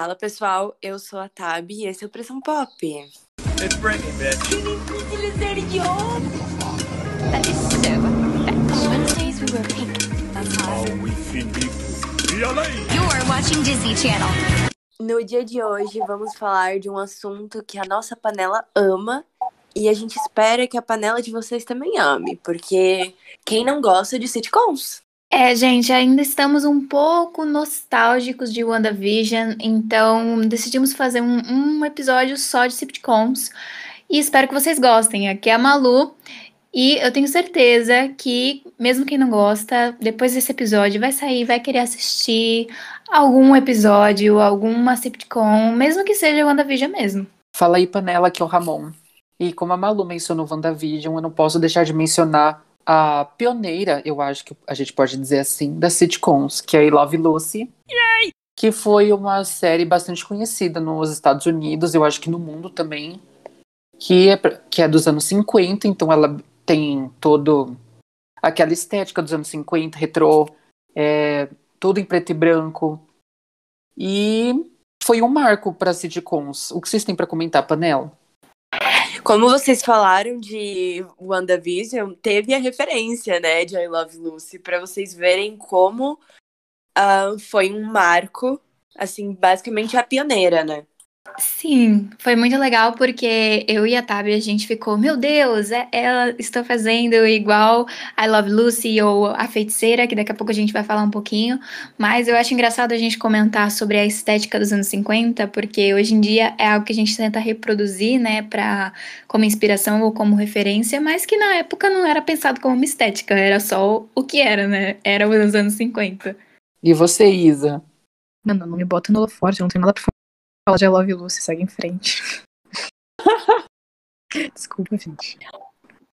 Fala pessoal, eu sou a Tab e esse é o Pressão Pop. It's bitch. That is so fetch. Wednesdays we wear pink. That's hot. All we finito. Além? You're watching Disney Channel. No dia de hoje vamos falar de um assunto que a nossa panela ama e a gente espera que a panela de vocês também ame, porque quem não gosta de sitcoms? É, gente, ainda estamos um pouco nostálgicos de WandaVision, então decidimos fazer um, um episódio só de sitcoms e espero que vocês gostem. Aqui é a Malu e eu tenho certeza que, mesmo quem não gosta, depois desse episódio vai sair, vai querer assistir algum episódio, alguma sitcom, mesmo que seja WandaVision mesmo. Fala aí, panela, que é o Ramon. E como a Malu mencionou WandaVision, eu não posso deixar de mencionar a pioneira, eu acho que a gente pode dizer assim, das sitcoms, que é I Love Lucy. Que foi uma série bastante conhecida nos Estados Unidos, eu acho que no mundo também. Que é, que é dos anos 50, então ela tem todo aquela estética dos anos 50, retrô, é, tudo em preto e branco. E foi um marco para sitcoms. O que vocês têm para comentar, Panela? Como vocês falaram de WandaVision, teve a referência, né, de I Love Lucy, pra vocês verem como ah, foi um marco, assim, basicamente a pioneira, né? Sim, foi muito legal porque eu e a Tabi, a gente ficou, meu Deus, é- ela está fazendo igual I Love Lucy ou A Feiticeira, que daqui a pouco a gente vai falar um pouquinho, mas eu acho engraçado a gente comentar sobre a estética dos anos 50, porque hoje em dia é algo que a gente tenta reproduzir, né, pra, como inspiração ou como referência, mas que na época não era pensado como uma estética, era só o que era, né, era os anos 50. E você, Isa? Mano, não me bota no holoforte, eu não tenho nada pra falar de I Love Lucy, segue em frente. Desculpa, gente.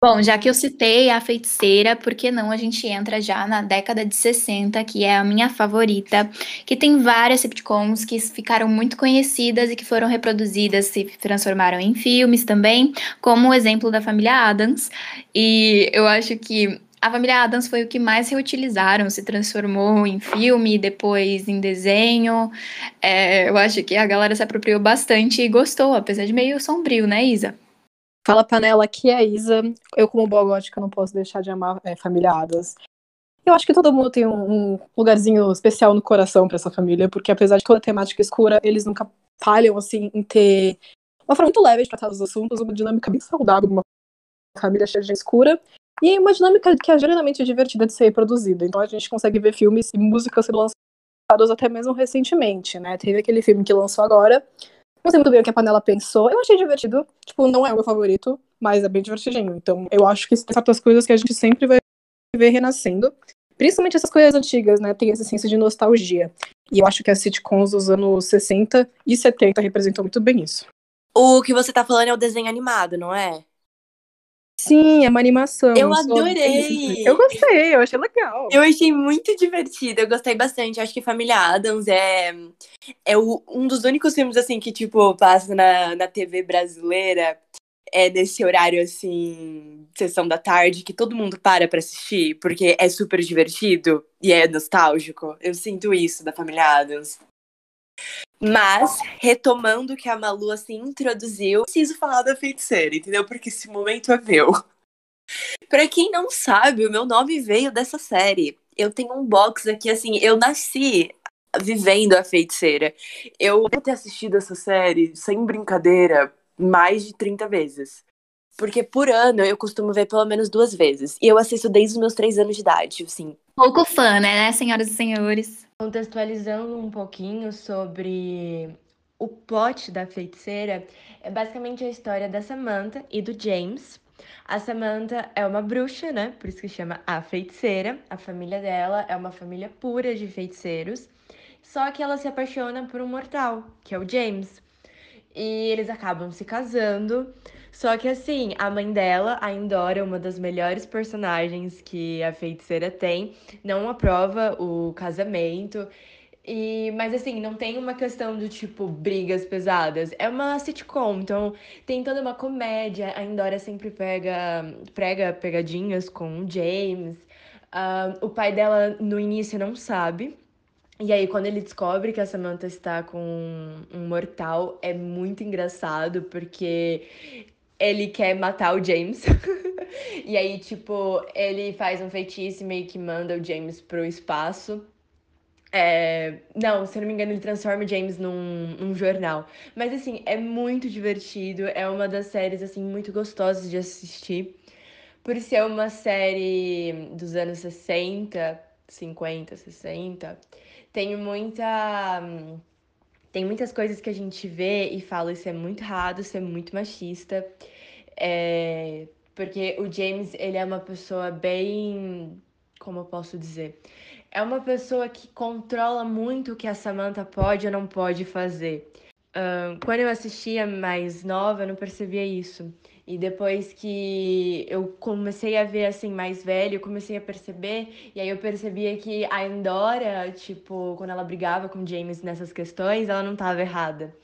Bom, já que eu citei a feiticeira, por que não a gente entra já na década de 60, que é a minha favorita, que tem várias sitcoms que ficaram muito conhecidas e que foram reproduzidas, se transformaram em filmes também, como o exemplo da família Adams. E eu acho que a família Adams foi o que mais reutilizaram, se transformou em filme, depois em desenho. É, eu acho que a galera se apropriou bastante e gostou, apesar de meio sombrio, né, Isa? Fala, panela, aqui é a Isa. Eu, como boa gótica, não posso deixar de amar é, família Adams. Eu acho que todo mundo tem um, um lugarzinho especial no coração pra essa família, porque apesar de toda a temática escura, eles nunca falham, assim, em ter uma forma muito leve de tratar os assuntos, uma dinâmica bem saudável uma família cheia de escura, e uma dinâmica que é genuinamente divertida de ser reproduzida. Então a gente consegue ver filmes e músicas sendo lançadas até mesmo recentemente, né? Teve aquele filme que lançou agora, não sei muito bem o que a panela pensou. Eu achei divertido. Tipo, não é o meu favorito, mas é bem divertidinho. Então, eu acho que tem certas coisas que a gente sempre vai ver renascendo. Principalmente essas coisas antigas, né? Tem esse senso de nostalgia. E eu acho que as sitcoms dos anos 60 e 70 representam muito bem isso. O que você tá falando é o desenho animado, não é? Sim, é uma animação. Eu adorei! Eu gostei, eu achei legal. Eu achei muito divertido, eu gostei bastante. Acho que Família Adams é, é o- um dos únicos filmes, assim, que, tipo, passa na, na TV brasileira. É nesse horário, assim, sessão da tarde, que todo mundo para pra assistir, porque é super divertido e é nostálgico. Eu sinto isso da Família Adams. Mas, retomando o que a Malu, assim, introduziu, preciso falar da feiticeira, entendeu? Porque esse momento é meu. Pra quem não sabe, o meu nome veio dessa série. Eu tenho um box aqui, assim, eu nasci vivendo a feiticeira. Eu devo ter assistido essa série, sem brincadeira, mais de 30 vezes. Porque por ano eu costumo ver pelo menos duas vezes. E eu assisto desde os meus três anos de idade, assim. Pouco fã, né, senhoras e senhores? Contextualizando um pouquinho sobre o plot da feiticeira, é basicamente a história da Samantha e do James. A Samantha é uma bruxa, né? Por isso que chama a feiticeira. A família dela é uma família pura de feiticeiros. Só que ela se apaixona por um mortal, que é o James. E eles acabam se casando. Só que assim, a mãe dela, a Endora, uma das melhores personagens que a feiticeira tem, não aprova o casamento. E, mas assim, não tem uma questão do tipo brigas pesadas. É uma sitcom, então tem toda uma comédia. A Endora sempre pega, prega pegadinhas com o James. Ah, o pai dela no início não sabe. E aí, quando ele descobre que a Samantha está com um mortal, é muito engraçado, porque ele quer matar o James. e aí, tipo, ele faz um feitiço e meio que manda o James pro espaço. É... Não, se eu não me engano, ele transforma o James num, num jornal. Mas, assim, é muito divertido. É uma das séries, assim, muito gostosas de assistir. Por ser uma série dos anos 60, 50, 60, tem muita. Tem muitas coisas que a gente vê e fala isso é muito errado, isso é muito machista. É, porque o James, ele é uma pessoa bem. Como eu posso dizer? É uma pessoa que controla muito o que a Samantha pode ou não pode fazer. Quando eu assistia mais nova, eu não percebia isso. E depois que eu comecei a ver assim mais velho, eu comecei a perceber, e aí eu percebia que a Endora, tipo, quando ela brigava com James nessas questões, ela não estava errada.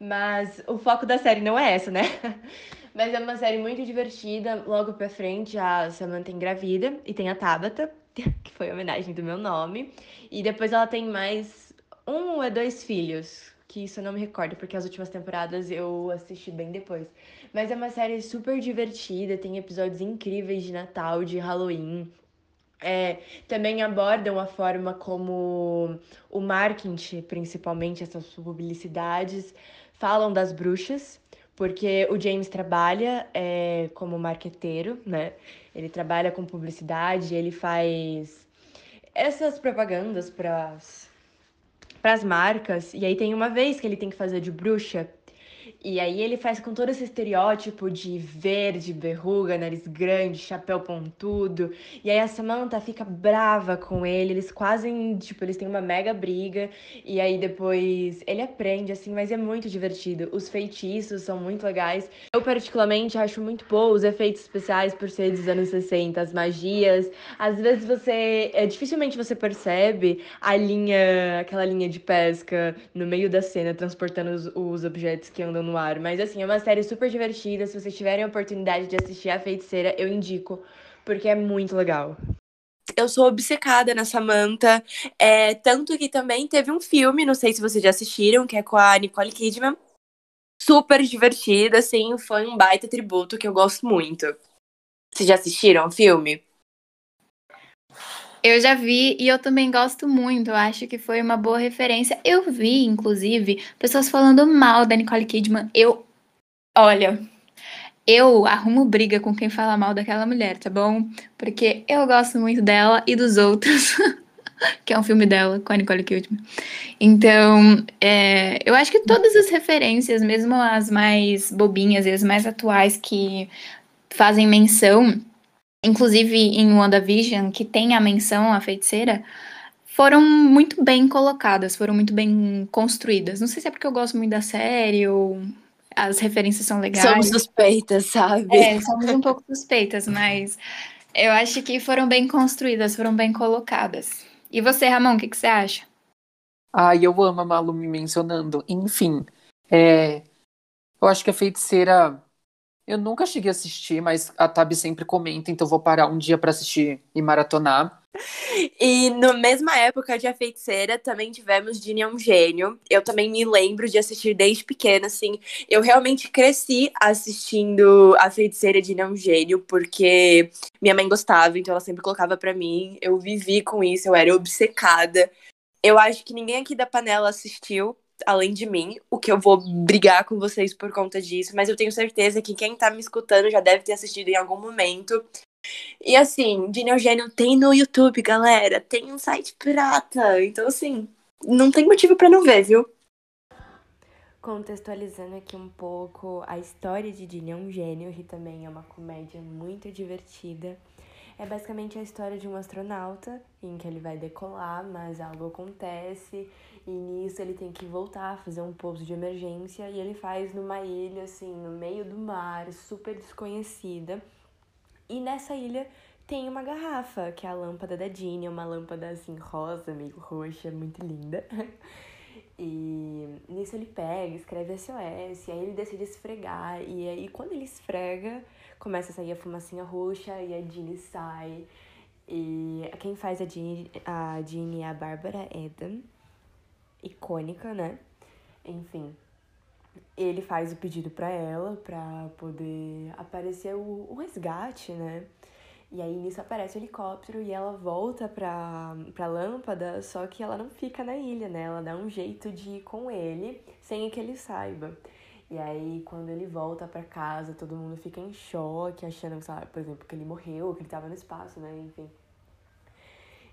Mas o foco da série não é essa, né? Mas é uma série muito divertida. Logo pra frente, a Samantha engravida e tem a Tabata, que foi homenagem do meu nome. E depois ela tem mais um ou dois filhos, que isso eu não me recordo, porque as últimas temporadas eu assisti bem depois. Mas é uma série super divertida, tem episódios incríveis de Natal, de Halloween. É, também abordam a forma como o marketing, principalmente essas publicidades, falam das bruxas, porque o James trabalha é, como marqueteiro, né? Ele trabalha com publicidade, ele faz essas propagandas para as marcas. E aí tem uma vez que ele tem que fazer de bruxa e aí ele faz com todo esse estereótipo de verde, verruga, nariz grande, chapéu pontudo. E aí a Samantha fica brava com ele, eles quase, tipo, eles têm uma mega briga. E aí depois ele aprende, assim, mas é muito divertido. Os feitiços são muito legais. Eu, particularmente, acho muito bom os efeitos especiais por ser dos anos 60, as magias. Às vezes você. É, dificilmente você percebe a linha, aquela linha de pesca no meio da cena, transportando os, os objetos que andam no ar. Mas assim, é uma série super divertida. Se vocês tiverem a oportunidade de assistir A Feiticeira, eu indico, porque é muito legal. Eu sou obcecada na Samantha. É, tanto que também teve um filme, não sei se vocês já assistiram, que é com a Nicole Kidman. Super divertida, assim, foi um baita tributo que eu gosto muito. Vocês já assistiram o filme? Eu já vi e eu também gosto muito. Eu acho que foi uma boa referência. Eu vi, inclusive, pessoas falando mal da Nicole Kidman. Eu, olha, eu arrumo briga com quem fala mal daquela mulher, tá bom? Porque eu gosto muito dela e dos outros. que é um filme dela com a Nicole Kidman. Então, é, eu acho que todas as referências, mesmo as mais bobinhas e as mais atuais que fazem menção inclusive em WandaVision, que tem a menção à feiticeira, foram muito bem colocadas, foram muito bem construídas. Não sei se é porque eu gosto muito da série ou as referências são legais. Somos suspeitas, sabe? É, somos um pouco suspeitas, mas eu acho que foram bem construídas, foram bem colocadas. E você, Ramon, o que, que você acha? Ai, eu amo a Malu me mencionando. Enfim, é, eu acho que a feiticeira eu nunca cheguei a assistir, mas a Tab sempre comenta, então vou parar um dia para assistir e maratonar. E na mesma época de A Feiticeira, também tivemos Ginny é um Gênio. Eu também me lembro de assistir desde pequena, assim. Eu realmente cresci assistindo A Feiticeira de Ginny é um Gênio, porque minha mãe gostava, então ela sempre colocava para mim. Eu vivi com isso, eu era obcecada. Eu acho que ninguém aqui da panela assistiu, além de mim, o que eu vou brigar com vocês por conta disso, mas eu tenho certeza que quem tá me escutando já deve ter assistido em algum momento. E assim, de Neogênio tem no YouTube, galera, tem um site pirata, então assim, não tem motivo para não ver, viu? Contextualizando aqui um pouco a história de Dini é um gênio, que também é uma comédia muito divertida. É basicamente a história de um astronauta em que ele vai decolar, mas algo acontece e nisso ele tem que voltar, fazer um pouso de emergência e ele faz numa ilha assim, no meio do mar, super desconhecida. E nessa ilha tem uma garrafa, que é a lâmpada da Jeannie, uma lâmpada assim rosa, meio roxa, muito linda. E nisso ele pega, escreve SOS, e aí ele decide esfregar, e aí quando ele esfrega, começa a sair a fumacinha roxa e a Jeannie sai. E quem faz a Jean, a Jean é a Bárbara Eden, icônica, né? Enfim, ele faz o pedido pra ela pra poder aparecer o, o resgate, né? E aí nisso aparece o helicóptero e ela volta pra, pra lâmpada, só que ela não fica na ilha, né? Ela dá um jeito de ir com ele sem que ele saiba. E aí, quando ele volta pra casa, todo mundo fica em choque, achando, sabe, por exemplo, que ele morreu, que ele tava no espaço, né? Enfim.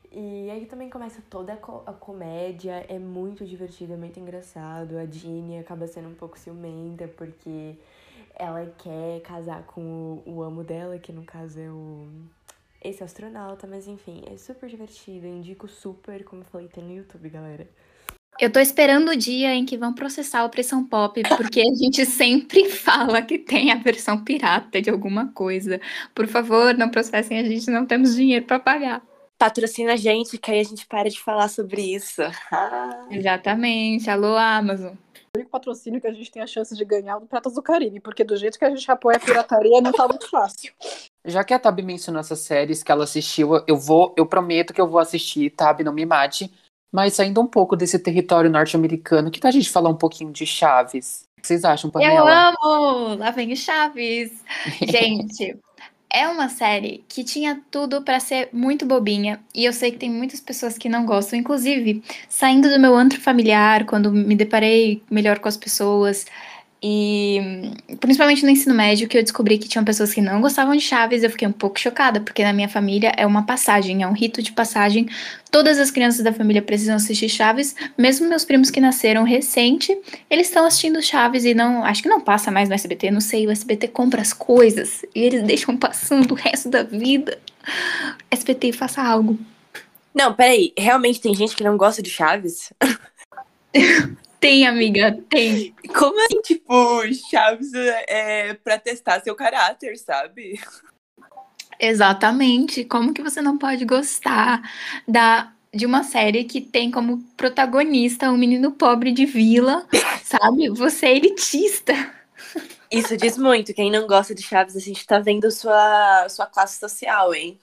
E aí também começa toda a, co a comédia, é muito divertido, é muito engraçado. A Jeannie acaba sendo um pouco ciumenta, porque ela quer casar com o, o amo dela, que no caso é o esse astronauta, mas enfim, é super divertido, indico super, como eu falei, tem no YouTube, galera. Eu tô esperando o dia em que vão processar o Pressão Pop, porque a gente sempre fala que tem a versão pirata de alguma coisa. Por favor, não processem a gente, não temos dinheiro para pagar. Patrocina a gente, que aí a gente para de falar sobre isso. Ah. Exatamente. Alô, Amazon. O único patrocínio que a gente tem a chance de ganhar é o do Pratas do Caribe, porque do jeito que a gente apoia a pirataria não tá muito fácil. Já que a Tab mencionou essas séries que ela assistiu, eu vou, eu prometo que eu vou assistir, Tab, não me mate. Mas saindo um pouco desse território norte-americano, que tal a gente falar um pouquinho de Chaves? O que vocês acham, Eu Panela? amo! Lá vem Chaves. Gente, é uma série que tinha tudo pra ser muito bobinha. E eu sei que tem muitas pessoas que não gostam. Inclusive, saindo do meu antro familiar, quando me deparei melhor com as pessoas. E principalmente no ensino médio, que eu descobri que tinham pessoas que não gostavam de Chaves, eu fiquei um pouco chocada, porque na minha família é uma passagem, é um rito de passagem. Todas as crianças da família precisam assistir Chaves, mesmo meus primos que nasceram recente, eles estão assistindo Chaves e não, acho que não passa mais no SBT, não sei, o SBT compra as coisas e eles deixam passando o resto da vida. SBT, faça algo. Não, peraí, realmente tem gente que não gosta de Chaves? Tem, amiga, tem. Como assim, tipo, Chaves é pra testar seu caráter, sabe? Exatamente. Como que você não pode gostar da de uma série que tem como protagonista um menino pobre de vila, sabe? Você é elitista. Isso diz muito. Quem não gosta de Chaves, a gente tá vendo sua, sua classe social, hein?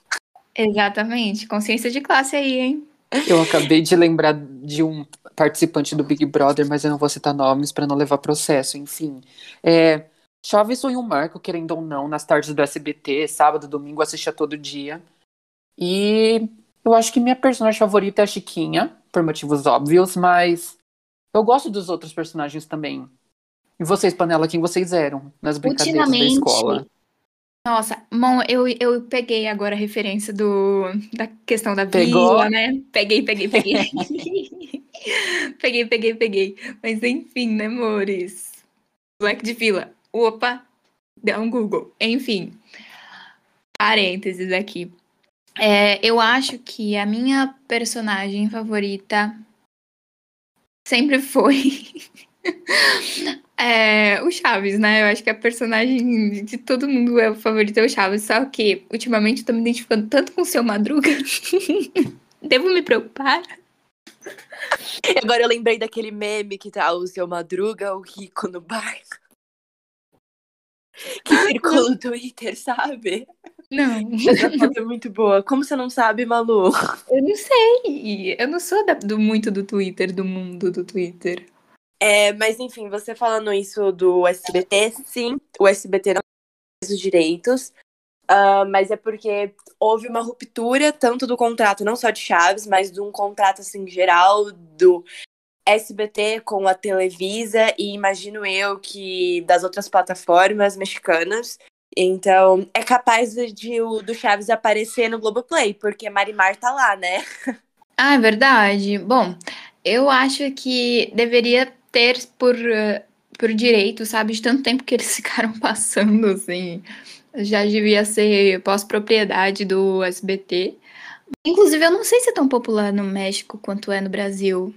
Exatamente. Consciência de classe aí, hein? Eu acabei de lembrar de um participante do Big Brother, mas eu não vou citar nomes para não levar processo, enfim. É, Chaves foi um marco, querendo ou não, nas tardes do SBT, sábado, domingo, assistia todo dia. E eu acho que minha personagem favorita é a Chiquinha, por motivos óbvios, mas eu gosto dos outros personagens também. E vocês, Panela, quem vocês eram nas brincadeiras da escola? Nossa, bom, eu, eu peguei agora a referência do, da questão da Pegou? vila, né? Peguei, peguei, peguei. peguei, peguei, peguei. Mas enfim, né, amores? Black de vila. Opa, dá um Google. Enfim, parênteses aqui. É, eu acho que a minha personagem favorita sempre foi é, o Chaves, né? Eu acho que a personagem de todo mundo é o favorito é o Chaves. Só que ultimamente eu tô me identificando tanto com o seu Madruga. Devo me preocupar? Agora eu lembrei daquele meme que tá o seu Madruga, o rico no bar. Que circula no Twitter, sabe? Não, Essa foto é muito boa. Como você não sabe, Malu? eu não sei. Eu não sou da- do, muito do Twitter, do mundo do Twitter. É, mas enfim, você falando isso do SBT, sim, o SBT não tem os direitos, ah, mas é porque houve uma ruptura tanto do contrato, não só de Chaves, mas de um contrato assim geral do SBT com a Televisa e imagino eu que das outras plataformas mexicanas. Então, é capaz de, de o do Chaves aparecer no Globoplay, porque Marimar tá lá, né? Ah, é verdade. Bom, eu acho que deveria ter por, eh, por direito, sabe? De tanto tempo que eles ficaram passando, assim. Já devia ser pós-propriedade do SBT. Inclusive, eu não sei se é tão popular no México quanto é no Brasil.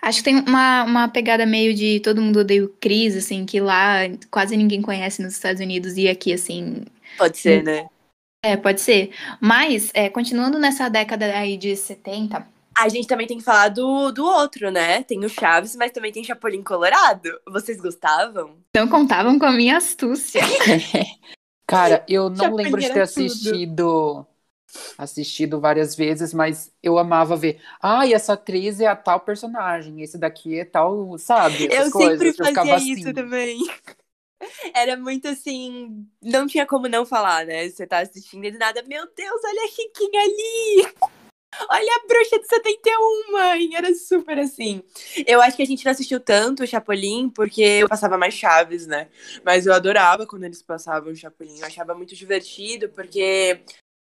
Acho que tem uma, uma pegada meio de todo mundo odeia o Chris, assim, que lá quase ninguém conhece nos Estados Unidos e aqui, assim, Pode ser, né? é, pode ser. Mas, é, continuando nessa década aí de 70, A gente também tem que falar do, do outro, né? Tem o Chaves, mas também tem Chapolin Colorado. Vocês gostavam? não contavam com a minha astúcia. Cara, eu não Chapolin lembro de ter tudo. assistido assistido várias vezes, mas eu amava ver. Ah, e essa atriz é a tal personagem, esse daqui é tal, sabe? Eu coisas. sempre eu ficava fazia isso assim. também. Era muito assim, não tinha como não falar, né? Você tá assistindo e do nada, meu Deus, olha a Riquinha ali! Olha a bruxa de 71, mãe! Era super assim. Eu acho que a gente não assistiu tanto o Chapolin porque eu passava mais Chaves, né? Mas eu adorava quando eles passavam o Chapolin. Eu achava muito divertido porque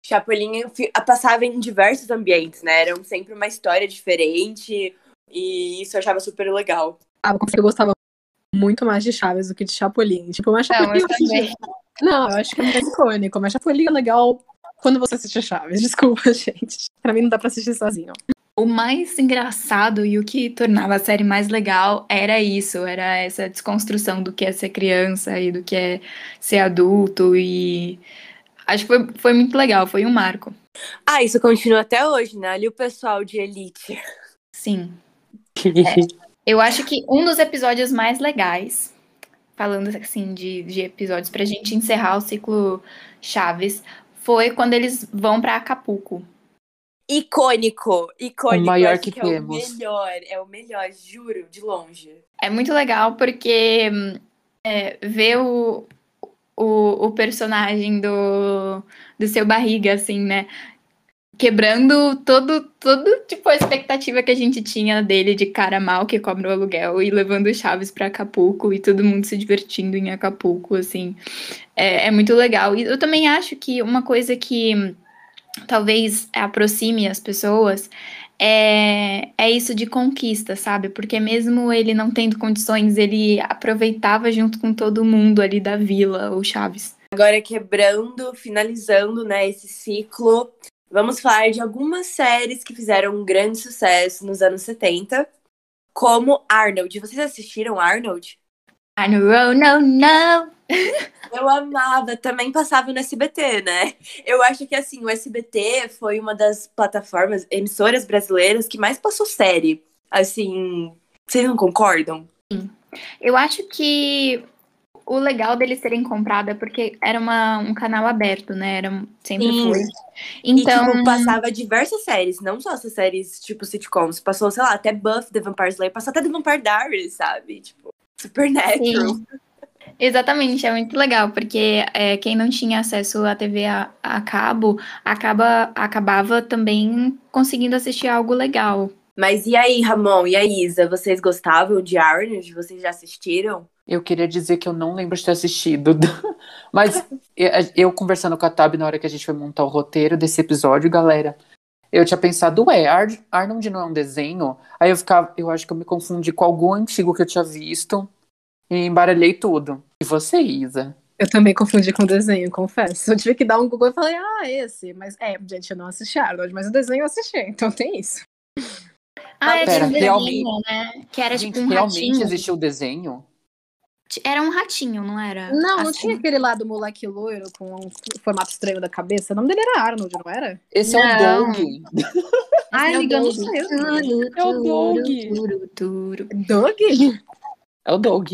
Chapolin passava em diversos ambientes, né? Era sempre uma história diferente e isso eu achava super legal. Ah, eu confesso que eu gostava muito mais de Chaves do que de Chapolin. Tipo, mas Não, Chapolin eu eu assisti- também. Não, eu acho que é mais icônico, mas Chapolin é legal quando você assiste Chaves. Desculpa, gente. Pra mim não dá pra assistir sozinho. O mais engraçado e o que tornava a série mais legal era isso, era essa desconstrução do que é ser criança e do que é ser adulto e acho que foi, foi muito legal, foi um marco. Ah, isso continua até hoje, né? Ali o pessoal de Elite. Sim. Eu acho que um dos episódios mais legais, falando assim de, de episódios pra gente encerrar o ciclo Chaves, foi quando eles vão pra Acapulco. Icônico, icônico. O maior acho que é temos. o melhor, é o melhor, juro, de longe. É muito legal porque hum, é, ver o, o, o personagem do, do seu barriga, assim, né? Quebrando todo, todo, tipo, a expectativa que a gente tinha dele de cara mal que cobra o aluguel e levando o Chaves pra Acapulco e todo mundo se divertindo em Acapulco, assim. É, é muito legal. E eu também acho que uma coisa que talvez aproxime as pessoas é, é isso de conquista, sabe? Porque mesmo ele não tendo condições, ele aproveitava junto com todo mundo ali da vila, o Chaves. Agora quebrando, finalizando, né, esse ciclo, vamos falar de algumas séries que fizeram um grande sucesso nos anos 70, como Arnold. Vocês assistiram Arnold? Know, oh, no, no. Eu amava, também passava no SBT, né? Eu acho que assim, o SBT foi uma das plataformas, emissoras brasileiras que mais passou série. Assim, vocês não concordam? Eu acho que o legal deles terem comprado é porque era uma, um canal aberto, né? Era, sempre Sim. foi. E, Então, tipo, passava diversas séries, não só essas séries, tipo, sitcoms. Passou, sei lá, até Buff, The Vampire Slayer, passou até The Vampire Diaries, sabe? Tipo, Supernatural. Sim. Exatamente, é muito legal, porque é, quem não tinha acesso à TV a, a cabo acaba, acabava também conseguindo assistir algo legal. Mas e aí, Ramon e a Isa, vocês gostavam de Arnold? Vocês já assistiram? Eu queria dizer que eu não lembro de ter assistido. Mas eu, conversando com a Tab na hora que a gente foi montar o roteiro desse episódio, galera, eu tinha pensado, ué, Ar Arnold não é um desenho? Aí eu ficava, eu acho que eu me confundi com algum antigo que eu tinha visto e embaralhei tudo. E você, Isa? Eu também confundi com o desenho, confesso. Eu tive que dar um Google e falei, ah, esse. Mas é, gente, eu não assisti Arnold, mas o desenho eu assisti, então tem isso. Ah, é pera, tinha um realmente- desenho, né? Que era Gente, tipo um realmente ratinho. existiu o desenho? Era um ratinho, não era? Não, não Assim. tinha aquele lá do moleque loiro com um formato estranho da cabeça. O nome dele era Arnold, não era? Esse é Não. o Doug. Ah, é o ele ganhou Doug. mesmo. É o Doug. Turu, turu. Doug? É o Doug.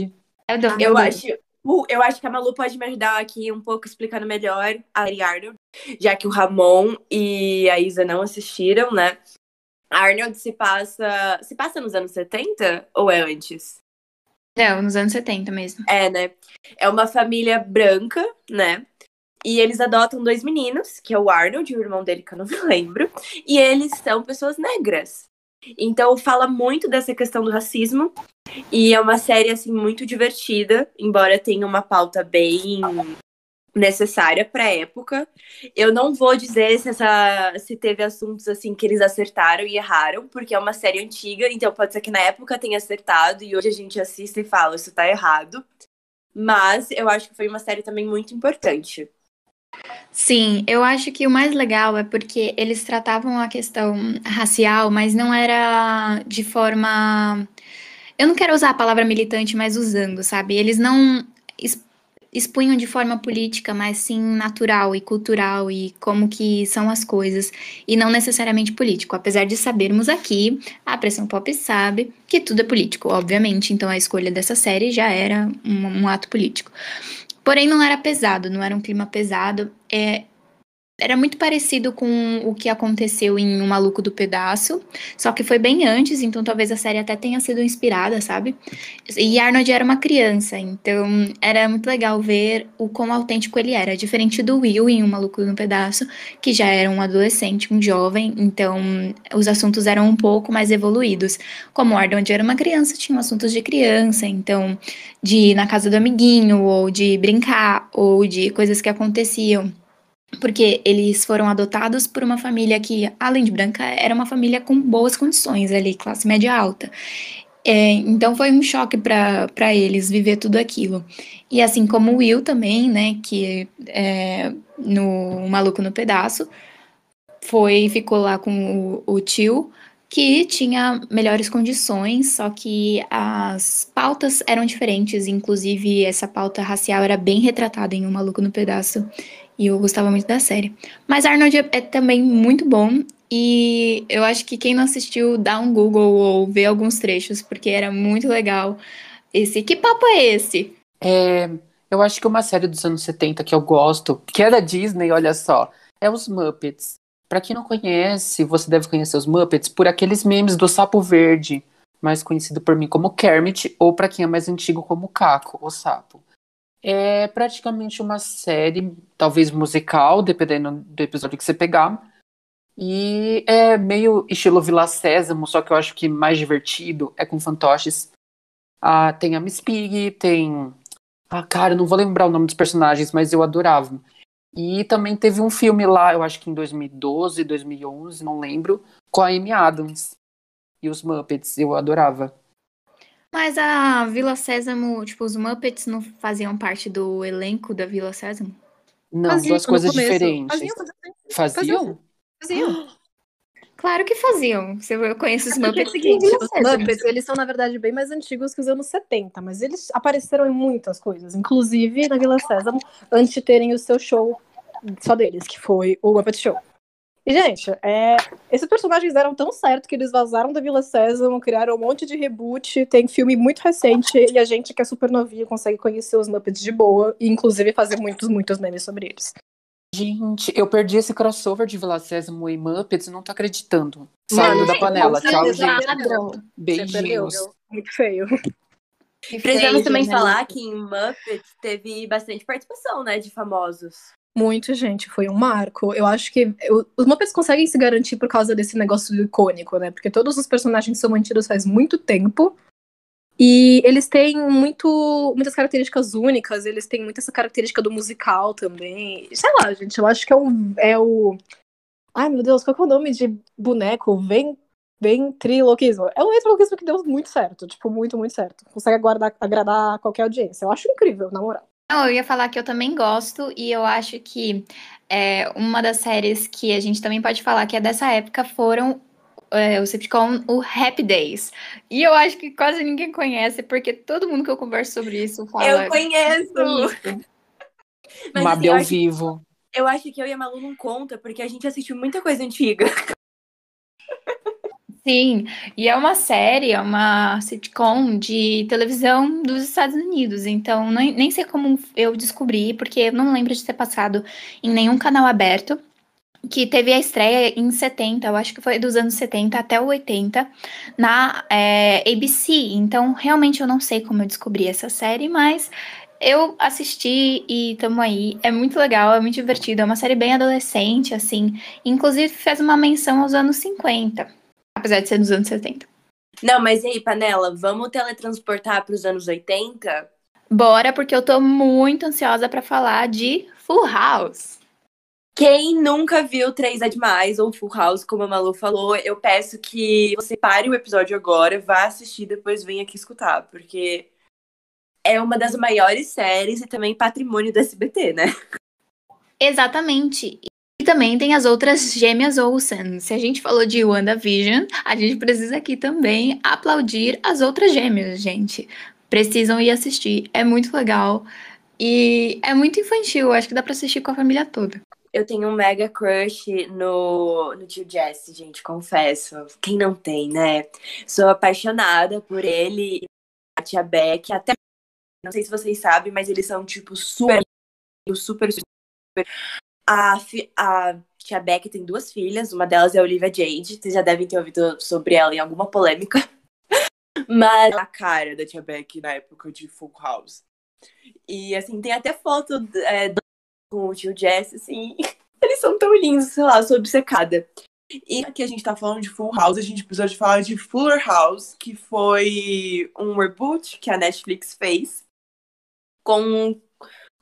É o Doug. é o Eu acho, uh, eu acho que a Malu pode me ajudar aqui um pouco explicando melhor a Ari Arnold, já que o Ramon e a Isa não assistiram, né? Arnold se passa. Se passa nos anos 70 ou é antes? Não, nos anos 70 mesmo. É, né? É uma família branca, né? E eles adotam dois meninos, que é o Arnold e o irmão dele, que eu não me lembro. E eles são pessoas negras. Então fala muito dessa questão do racismo. E é uma série, assim, muito divertida, embora tenha uma pauta bem necessária pra época. Eu não vou dizer se, essa, se teve assuntos assim que eles acertaram e erraram, porque é uma série antiga, então pode ser que na época tenha acertado e hoje a gente assiste e fala, isso tá errado. Mas eu acho que foi uma série também muito importante. Sim, eu acho que o mais legal é porque eles tratavam a questão racial, mas não era de forma. Eu não quero usar a palavra militante, mas usando, sabe? Eles não expunham de forma política, mas sim natural e cultural e como que são as coisas, e não necessariamente político. Apesar de sabermos aqui, a pressão pop sabe que tudo é político, obviamente, então a escolha dessa série já era um, um ato político. Porém, não era pesado, não era um clima pesado. É, era muito parecido com o que aconteceu em O Maluco do Pedaço, só que foi bem antes, então talvez a série até tenha sido inspirada, sabe? E Arnold era uma criança, então era muito legal ver o quão autêntico ele era, diferente do Will em O Maluco no Pedaço, que já era um adolescente, um jovem, então os assuntos eram um pouco mais evoluídos. Como Arnold era uma criança, tinham assuntos de criança, então de ir na casa do amiguinho, ou de brincar, ou de coisas que aconteciam porque eles foram adotados por uma família que, além de branca, era uma família com boas condições ali, classe média alta. É, então foi um choque para eles viver tudo aquilo. E assim como o Will também, né, que é, no Maluco no Pedaço, foi ficou lá com o, o tio, que tinha melhores condições, só que as pautas eram diferentes, inclusive essa pauta racial era bem retratada em Um Maluco no Pedaço. E eu gostava muito da série. Mas Arnold é, é também muito bom. E eu acho que quem não assistiu, dá um Google ou vê alguns trechos, porque era muito legal. Esse. Que papo é esse? É, eu acho que uma série dos anos 70 que eu gosto, que é da Disney, olha só, é os Muppets. Pra quem não conhece, você deve conhecer os Muppets por aqueles memes do Sapo Verde, mais conhecido por mim como Kermit, ou para quem é mais antigo como Caco, o Sapo. É praticamente uma série, talvez musical, dependendo do episódio que você pegar. E é meio estilo Vila Sésamo, só que eu acho que mais divertido é com fantoches. Ah, tem a Miss Pig, tem. Ah, cara, não vou lembrar o nome dos personagens, mas eu adorava. E também teve um filme lá, eu acho que em 2012, 2011, não lembro, com a Amy Adams e os Muppets, eu adorava. Mas a Vila Sésamo, tipo, os Muppets não faziam parte do elenco da Vila Sésamo? Não, Faziam duas coisas começo. diferentes. Faziam, faziam. Faziam? Faziam. Claro que faziam. Eu conheço os Porque é Muppets seguinte, Vila os. Muppets, eles são, na verdade, bem mais antigos que os anos 70, mas eles apareceram em muitas coisas, inclusive na Vila Sésamo, antes de terem o seu show só deles, que foi o Muppet Show. E, gente, é, esses personagens deram tão certo que eles vazaram da Vila Sésamo, criaram um monte de reboot, tem filme muito recente, e a gente que é super novinho consegue conhecer os Muppets de boa, e inclusive fazer muitos, muitos memes sobre eles. Gente, eu perdi esse crossover de Vila Sésamo e Muppets, não tô acreditando. Mano, Saiu da panela. Tchau, gente. Beijinhos. Muito feio. Precisamos também né? falar que em Muppets teve bastante participação, né, de famosos. Muito, gente, foi um marco. Eu acho que eu- os Muppets conseguem se garantir por causa desse negócio do icônico, né? Porque todos os personagens são mantidos faz muito tempo. E eles têm muito, muitas características únicas, eles têm muito essa característica do musical também. Sei lá, gente, eu acho que é, um, é o. Ai, meu Deus, qual é o nome de boneco? Vem, ventriloquismo. É um ventriloquismo que deu muito certo, tipo, muito, muito certo. Consegue agradar, agradar qualquer audiência. Eu acho incrível, na moral. Não, eu ia falar que eu também gosto, e eu acho que é, uma das séries que a gente também pode falar que é dessa época foram é, o sitcom o Happy Days. E eu acho que quase ninguém conhece, porque todo mundo que eu converso sobre isso fala. Eu conheço! assim, Mabel acho, Vivo. eu acho que eu e a Malu não conta, porque a gente assistiu muita coisa antiga. Sim, e é uma série, é uma sitcom de televisão dos Estados Unidos, então nem, nem sei como eu descobri, porque eu não lembro de ter passado em nenhum canal aberto, que teve a estreia em 70, eu acho que foi dos anos 70 até o 80, na é, ABC, então realmente eu não sei como eu descobri essa série, mas eu assisti e tamo aí, é muito legal, é muito divertido, é uma série bem adolescente, assim, inclusive fez uma menção aos anos 50. Apesar de ser dos anos 70. Não, mas e aí, Panela, vamos teletransportar para os anos 80? Bora, porque eu tô muito ansiosa pra falar de Full House. Quem nunca viu Três é Demais ou Full House, como a Malu falou, eu peço que você pare o episódio agora, vá assistir, depois venha aqui escutar, porque é uma das maiores séries e também patrimônio do SBT, né? Exatamente. Também tem as outras gêmeas Olsen. Se a gente falou de WandaVision, a gente precisa aqui também aplaudir as outras gêmeas, gente. Precisam ir assistir. É muito legal. E é muito infantil. Acho que dá pra assistir com a família toda. Eu tenho um mega crush no, no tio Jesse, gente, confesso. Quem não tem, né? Sou apaixonada por ele e a tia Beck. Até não sei se vocês sabem, mas eles são, tipo, super, super, super. A, a tia Beck tem duas filhas, uma delas é a Olivia Jade. Vocês já devem ter ouvido sobre ela em alguma polêmica. Mas a cara da tia Beck na época de Full House. E assim, tem até foto é, com o tio Jesse, assim. Eles são tão lindos, sei lá, sou obcecada. E aqui a gente tá falando de Full House, a gente precisa de falar de Fuller House, que foi um reboot que a Netflix fez com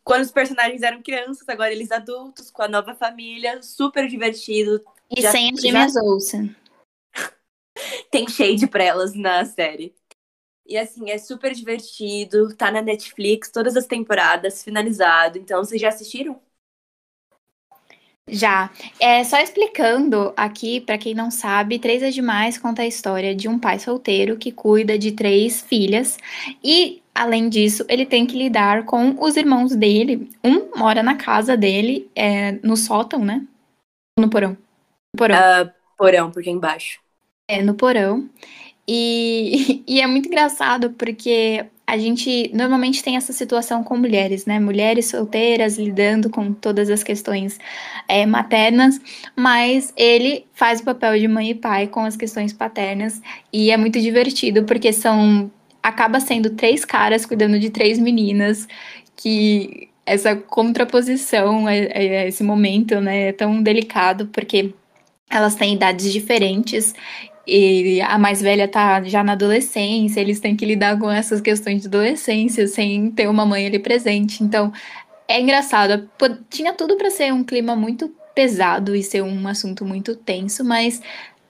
quando os personagens eram crianças, agora eles adultos, com a nova família, super divertido. E Já- sem as já- gêmeas Olsen. Tem shade pra elas na série. E assim, é super divertido, tá na Netflix, todas as temporadas, finalizado. Então, vocês já assistiram? Já. É, só explicando aqui, pra quem não sabe, Três é Demais conta a história de um pai solteiro que cuida de três filhas. E, além disso, ele tem que lidar com os irmãos dele. Um mora na casa dele, é, no sótão, né? No porão. No porão. Porão, porque é embaixo. É, no porão. E, e é muito engraçado porque a gente normalmente tem essa situação com mulheres, né? Mulheres solteiras lidando com todas as questões é, maternas, mas ele faz o papel de mãe e pai com as questões paternas e é muito divertido porque são acaba sendo três caras cuidando de três meninas que essa contraposição, é- é- esse momento, né, é tão delicado porque elas têm idades diferentes e a mais velha tá já na adolescência, eles têm que lidar com essas questões de adolescência sem ter uma mãe ali presente. Então, é engraçado. Tinha tudo para ser um clima muito pesado e ser um assunto muito tenso, mas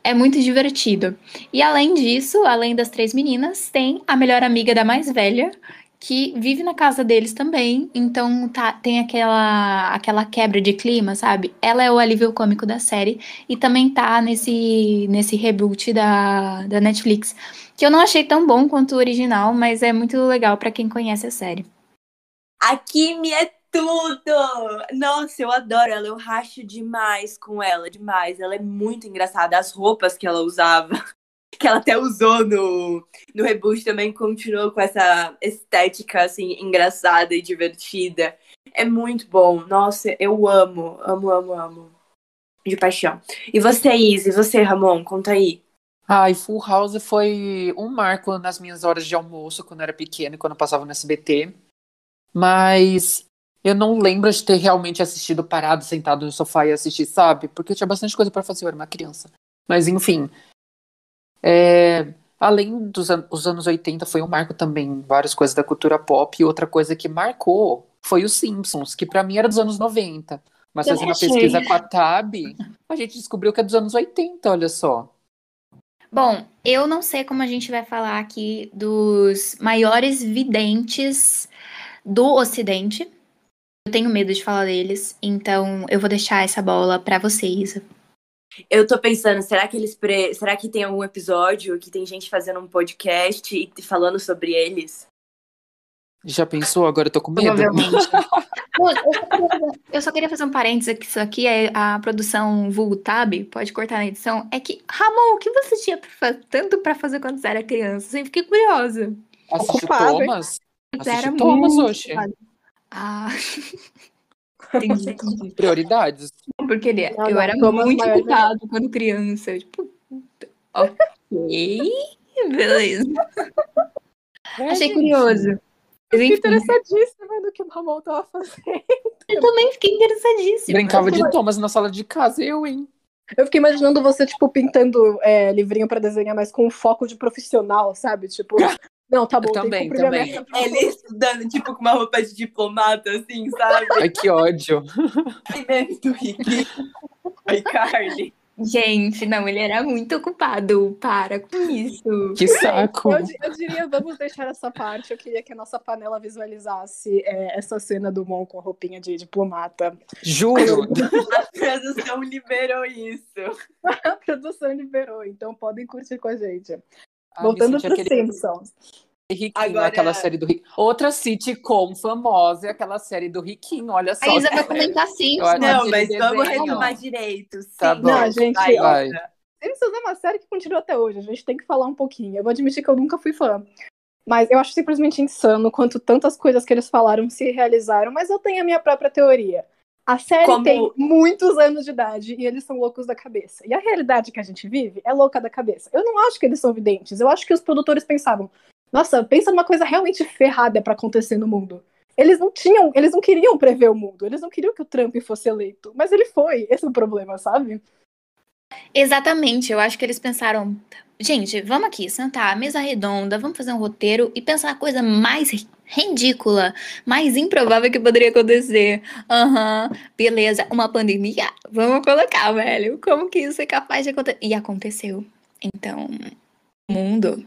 é muito divertido. E além disso, além das três meninas, tem a melhor amiga da mais velha, que vive na casa deles também. Então tá, tem aquela, aquela quebra de clima, sabe? Ela é o alívio cômico da série e também tá nesse, nesse reboot da, da Netflix. Que eu não achei tão bom quanto o original, mas é muito legal pra quem conhece a série. A Kimi é tudo! Nossa, eu adoro ela, eu racho demais com ela, demais. Ela é muito engraçada. As roupas que ela usava, que ela até usou no, no reboot, também continuou com essa estética, assim, engraçada e divertida. É muito bom. Nossa, eu amo, amo, amo, amo. De paixão. E você, Izzy? E você, Ramon? Conta aí. Ai, Full House foi um marco nas minhas horas de almoço quando eu era pequena quando eu passava no SBT. Mas eu não lembro de ter realmente assistido parado, sentado no sofá e assistir, sabe? Porque eu tinha bastante coisa pra fazer, eu era uma criança. Mas enfim. é, Além dos an os anos 80, foi um marco também várias coisas da cultura pop. E outra coisa que marcou foi os Simpsons, que pra mim era dos anos 90. Mas Eu fazendo a pesquisa com a Tab, a gente descobriu que é dos anos 80, olha só. Bom, eu não sei como a gente vai falar aqui dos maiores videntes do Ocidente. Eu tenho medo de falar deles, então eu vou deixar essa bola pra vocês. Eu tô pensando, será que eles pre... será que tem algum episódio que tem gente fazendo um podcast e falando sobre eles? Já pensou? Agora eu tô com medo. Provavelmente. Eu, só queria fazer, um parênteses que isso aqui é a produção vulgo Tab, pode cortar na edição. É que, Ramon, o que você tinha tanto pra fazer quando você era criança? Eu sempre fiquei curiosa. Hein? Thomas? Era Thomas hoje. ocupada. Ah, entendi, entendi. Prioridades. Porque ele, Não, eu não, era muito maior ocupado quando criança. eu, Tipo, ok, beleza. Achei curioso. Mas, Fiquei interessadíssima no que o Ramon tava fazendo. eu também fiquei interessadíssima. Brincava de Thomas na sala de casa, eu, hein? Eu fiquei imaginando você, tipo, pintando é, livrinho pra desenhar, mas com um foco de profissional, sabe? Tipo, não, tá bom, tem Também, também. Ele estudando, tipo, com uma roupa de diplomata, assim, sabe? Ai, que ódio. Ai, meme do Rick. Ai, Carly. Gente, não, ele era muito ocupado. Para com isso. Que saco. Eu, eu diria, vamos deixar essa parte. Eu queria que a nossa panela visualizasse é, essa cena do Mon com a roupinha de diplomata. Juro. A produção liberou isso. A produção liberou, então podem curtir com a gente. Ah, Voltando para aquele Simpsons. Riquinho, Agora- aquela série do Riquinho. Outra sitcom famosa é aquela série do Riquinho, olha só. A Isa vai comentar sim. Eu acho- Não, mas vamos desenho. retomar direito. Sim, Tá bom. Não, gente, vai, vai. Simpsons é uma série que continua até hoje, a gente tem que falar um pouquinho. Eu vou admitir que eu nunca fui fã. Mas eu acho simplesmente insano quanto tantas coisas que eles falaram se realizaram, mas eu tenho a minha própria teoria. A série Como- tem muitos anos de idade e eles são loucos da cabeça. E a realidade que a gente vive é louca da cabeça. Eu não acho que eles são videntes. Eu acho que os produtores pensavam: nossa, pensa numa coisa realmente ferrada pra acontecer no mundo. Eles não tinham, eles não queriam prever o mundo. Eles não queriam que o Trump fosse eleito. Mas ele foi. Esse é o problema, sabe? Exatamente, eu acho que eles pensaram, gente, vamos aqui, sentar, mesa redonda, vamos fazer um roteiro e pensar a coisa mais ri- ridícula, mais improvável que poderia acontecer. Aham, beleza, uma pandemia, vamos colocar, velho, como que isso é capaz de acontecer? E aconteceu. Então, mundo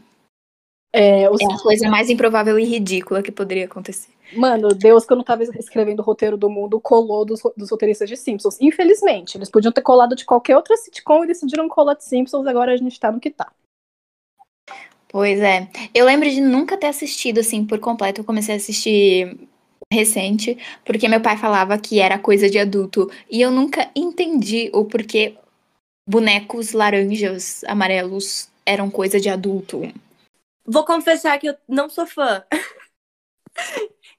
É, é a coisa mais improvável e ridícula que poderia acontecer. Mano, Deus, quando tava escrevendo o roteiro do mundo, colou dos, dos roteiristas de Simpsons. Infelizmente, eles podiam ter colado de qualquer outra sitcom e decidiram colar de Simpsons, agora a gente tá no que tá. Pois é. Eu lembro de nunca ter assistido assim por completo. Eu comecei a assistir recente, porque meu pai falava que era coisa de adulto. E eu nunca entendi o porquê bonecos laranjas, amarelos eram coisa de adulto. Vou confessar que eu não sou fã.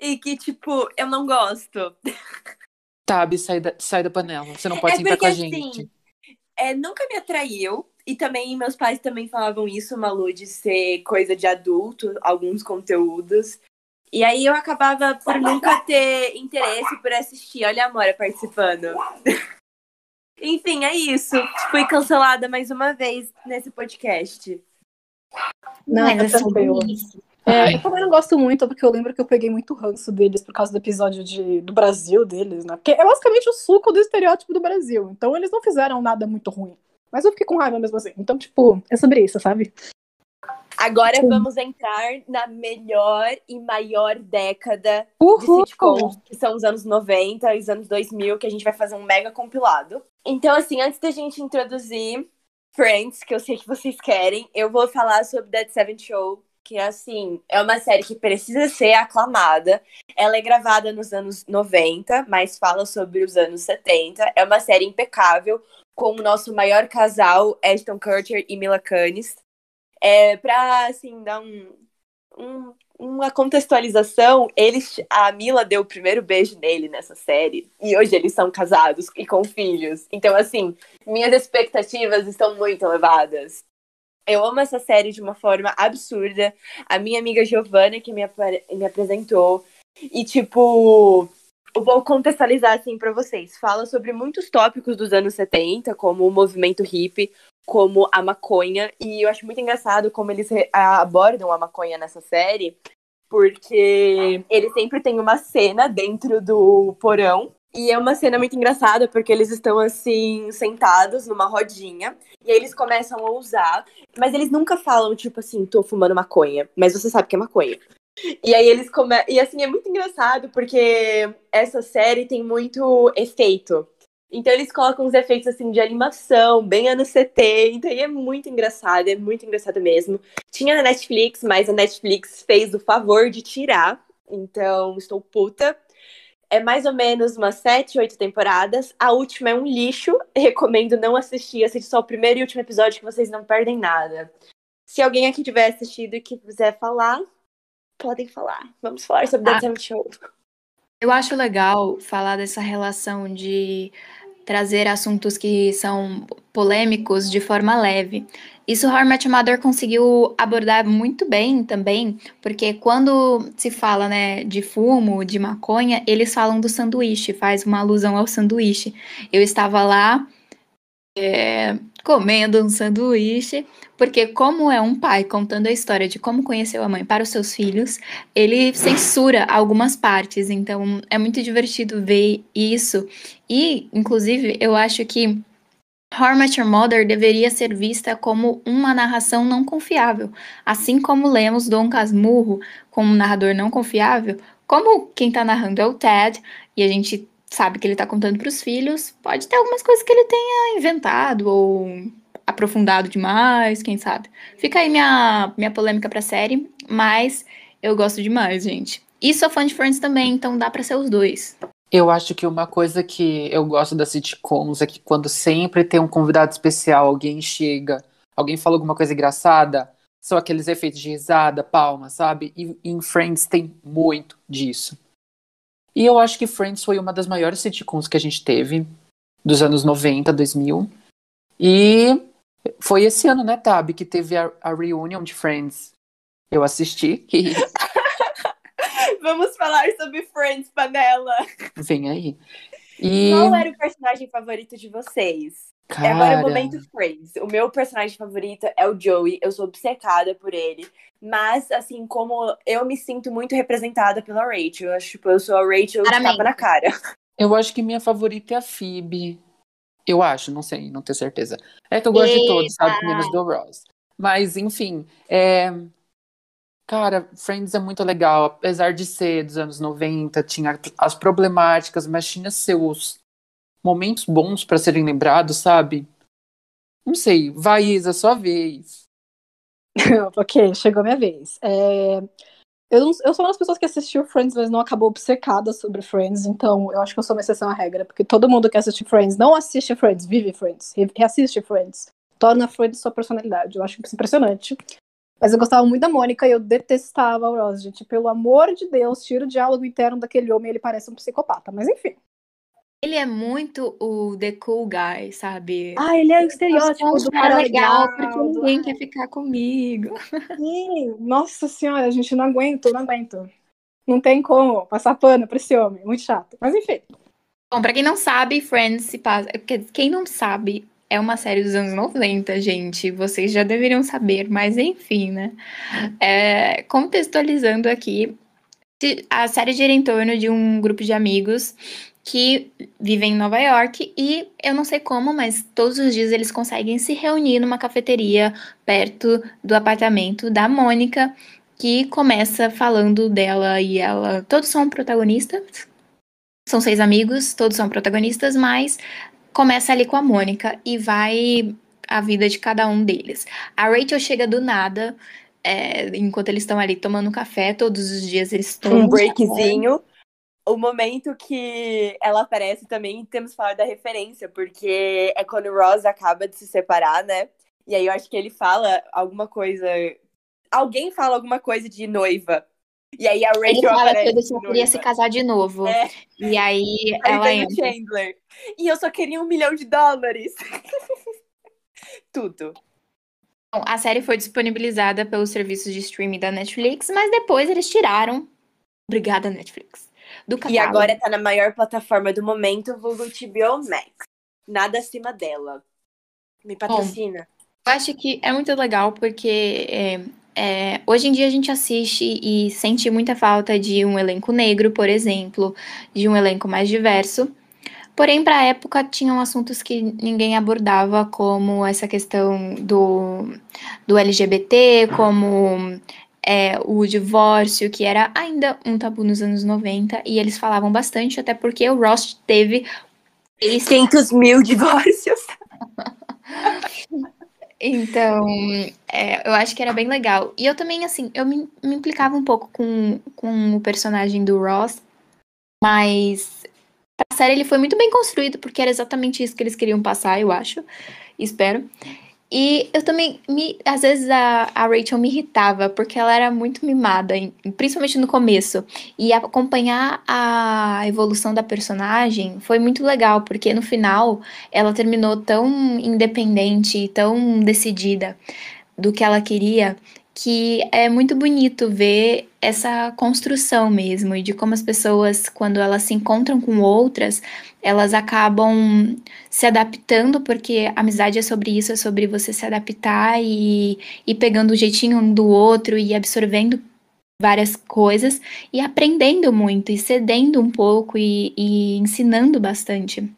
E que, tipo, eu não gosto. Tabi, sai da, sai da panela. Você não pode É sentar com a porque, gente. assim, É, nunca me atraiu. E também meus pais também falavam isso, Malu, de ser coisa de adulto, alguns conteúdos. E aí eu acabava por nunca ter interesse por assistir. Olha a Amora participando. Enfim, é isso. Fui cancelada mais uma vez nesse podcast. Não, Mas tá é tranquilo. isso. É, eu também não gosto muito, porque eu lembro que eu peguei muito ranço deles por causa do episódio de, do Brasil deles, né? Porque é basicamente o suco do estereótipo do Brasil. Então eles não fizeram nada muito ruim. Mas eu fiquei com raiva mesmo assim. Então, tipo, é sobre isso, sabe? Agora vamos entrar na melhor e maior década de Uhul! sitcoms, que são os anos 90 e os anos 2000, que a gente vai fazer um mega compilado. Então, assim, antes da gente introduzir Friends, que eu sei que vocês querem, eu vou falar sobre Dead Seven Show, que, assim, é uma série que precisa ser aclamada. Ela é gravada nos anos 90, mas fala sobre os anos 70. É uma série impecável, com o nosso maior casal, Ashton Kutcher e Mila Kunis. É, pra, assim, dar um, um- uma contextualização, eles, a Mila deu o primeiro beijo nele nessa série. E hoje eles são casados e com filhos. Então, assim, minhas expectativas estão muito elevadas. Eu amo essa série de uma forma absurda. A minha amiga Giovanna, que me, apare- me apresentou. E, tipo, eu vou contextualizar assim pra vocês. Fala sobre muitos tópicos dos anos 70, como o movimento hippie, como a maconha. E eu acho muito engraçado como eles abordam a maconha nessa série, porque eles sempre têm uma cena dentro do porão. E é uma cena muito engraçada, porque eles estão assim, sentados numa rodinha, e aí eles começam a usar, mas eles nunca falam, tipo assim, tô fumando maconha, mas você sabe que é maconha. E aí eles começam. E assim, é muito engraçado, porque essa série tem muito efeito. Então eles colocam uns efeitos assim de animação, bem anos 70, e é muito engraçado, é muito engraçado mesmo. Tinha na Netflix, mas a Netflix fez o favor de tirar, então estou puta. É mais ou menos umas sete, oito temporadas. A última é um lixo. Recomendo não assistir. Assiste só o primeiro e último episódio que vocês não perdem nada. Se alguém aqui tiver assistido e quiser falar, podem falar. Vamos falar sobre Ah. Seventh Show. Eu acho legal falar dessa relação de trazer assuntos que são polêmicos de forma leve. Isso How I Mother conseguiu abordar muito bem também, porque quando se fala, né, de fumo, de maconha, eles falam do sanduíche, faz uma alusão ao sanduíche. Eu estava lá é, comendo um sanduíche, porque como é um pai contando a história de como conheceu a mãe para os seus filhos, ele censura algumas partes, então é muito divertido ver isso. E, inclusive, eu acho que How Met Your Mother deveria ser vista como uma narração não confiável, assim como lemos Dom Casmurro como um narrador não confiável, como quem tá narrando é o Ted, e a gente sabe que ele tá contando pros filhos, pode ter algumas coisas que ele tenha inventado ou aprofundado demais, quem sabe. Fica aí minha, minha polêmica pra série, mas eu gosto demais, gente. E sou fã de Friends também, então dá pra ser os dois. Eu acho que uma coisa que eu gosto das sitcoms é que quando sempre tem um convidado especial, alguém chega, alguém fala alguma coisa engraçada, são aqueles efeitos de risada, palma, sabe? E em Friends tem muito disso. E eu acho que Friends foi uma das maiores sitcoms que a gente teve, dos anos 90, 2000. E foi esse ano, né, Tab, que teve a, a reunion de Friends. Eu assisti. E Vamos falar sobre Friends, panela. vem aí. E, Qual era o personagem favorito de vocês? É cara, agora o momento Friends. O meu personagem favorito é o Joey. Eu sou obcecada por ele. Mas, assim, como eu me sinto muito representada pela Rachel. Eu acho, tipo, eu sou a Rachel Claramente. tapa na cara. eu acho que minha favorita é a Phoebe. Eu acho, não sei, não tenho certeza. É que eu gosto de todos, sabe? Eita. Menos do Ross. Mas, enfim, é... Cara, Friends é muito legal, apesar de ser dos anos 90, tinha as problemáticas, mas tinha seus momentos bons pra serem lembrados, sabe? Não sei, vai, Isa, sua vez. ok, chegou minha vez. É, Eu, não- eu sou uma das pessoas que assistiu Friends, mas não acabou obcecada sobre Friends, então eu acho que eu sou uma exceção à regra, porque todo mundo que assiste Friends não assiste Friends, vive Friends, re- reassiste Friends, torna Friends sua personalidade. Eu acho isso impressionante. Mas eu gostava muito da Mônica e eu detestava o Ross, gente. Pelo amor de Deus, tira o diálogo interno daquele homem, ele parece um psicopata. Mas enfim. Ele é muito o the cool guy, sabe? Ah, ele é o Eu estereótipo um do cara legal, legal. porque ninguém quer ficar comigo. Sim, nossa senhora, a gente não aguento, não aguento. Não tem como passar pano pra esse homem, muito chato. Mas enfim. Bom, pra quem não sabe, Friends se passa. porque Quem não sabe, é uma série dos anos 90, gente. Vocês já deveriam saber, mas enfim, né? É, contextualizando aqui, a série gira em torno de um grupo de amigos que vivem em Nova York e eu não sei como, mas todos os dias eles conseguem se reunir numa cafeteria perto do apartamento da Mônica, que começa falando dela e ela. Todos são protagonistas. São seis amigos, todos são protagonistas, mas começa ali com a Mônica e vai a vida de cada um deles. A Rachel chega do nada, é, enquanto eles estão ali tomando café, todos os dias eles tomam Um breakzinho. O momento que ela aparece também, temos que falar da referência, porque é quando o Ross acaba de se separar, né? E aí eu acho que ele fala alguma coisa. Alguém fala alguma coisa de noiva. E aí a Rachel Ele fala que ele só queria se casar de novo. É. E aí Aí ela entra. Chandler. E eu só queria um milhão de dólares. Tudo. Bom, a série foi disponibilizada pelos serviços de streaming da Netflix, mas depois eles tiraram. Obrigada, Netflix. Do E catálogo. agora tá na maior plataforma do momento, vulgo HBO Max. Nada acima dela. Me patrocina. Eu acho que é muito legal porque é, é, hoje em dia a gente assiste e sente muita falta de um elenco negro, por exemplo, de um elenco mais diverso. Porém, para a época, tinham assuntos que ninguém abordava, como essa questão do, do LGBT, como é, o divórcio, que era ainda um tabu nos anos 90, e eles falavam bastante, até porque o Ross teve. Eles 500 mil divórcios. Então, é, eu acho que era bem legal. E eu também, assim, eu me, me implicava um pouco com, com o personagem do Ross, mas a série ele foi muito bem construído, porque era exatamente isso que eles queriam passar, eu acho. Espero. E eu também, me, às vezes a, a Rachel me irritava, porque ela era muito mimada, principalmente no começo. E acompanhar a evolução da personagem foi muito legal, porque no final ela terminou tão independente e tão decidida do que ela queria, que é muito bonito ver essa construção mesmo e de como as pessoas, quando elas se encontram com outras, elas acabam se adaptando, porque amizade é sobre isso, é sobre você se adaptar e ir pegando o jeitinho um do outro e absorvendo várias coisas e aprendendo muito e cedendo um pouco e, e ensinando bastante.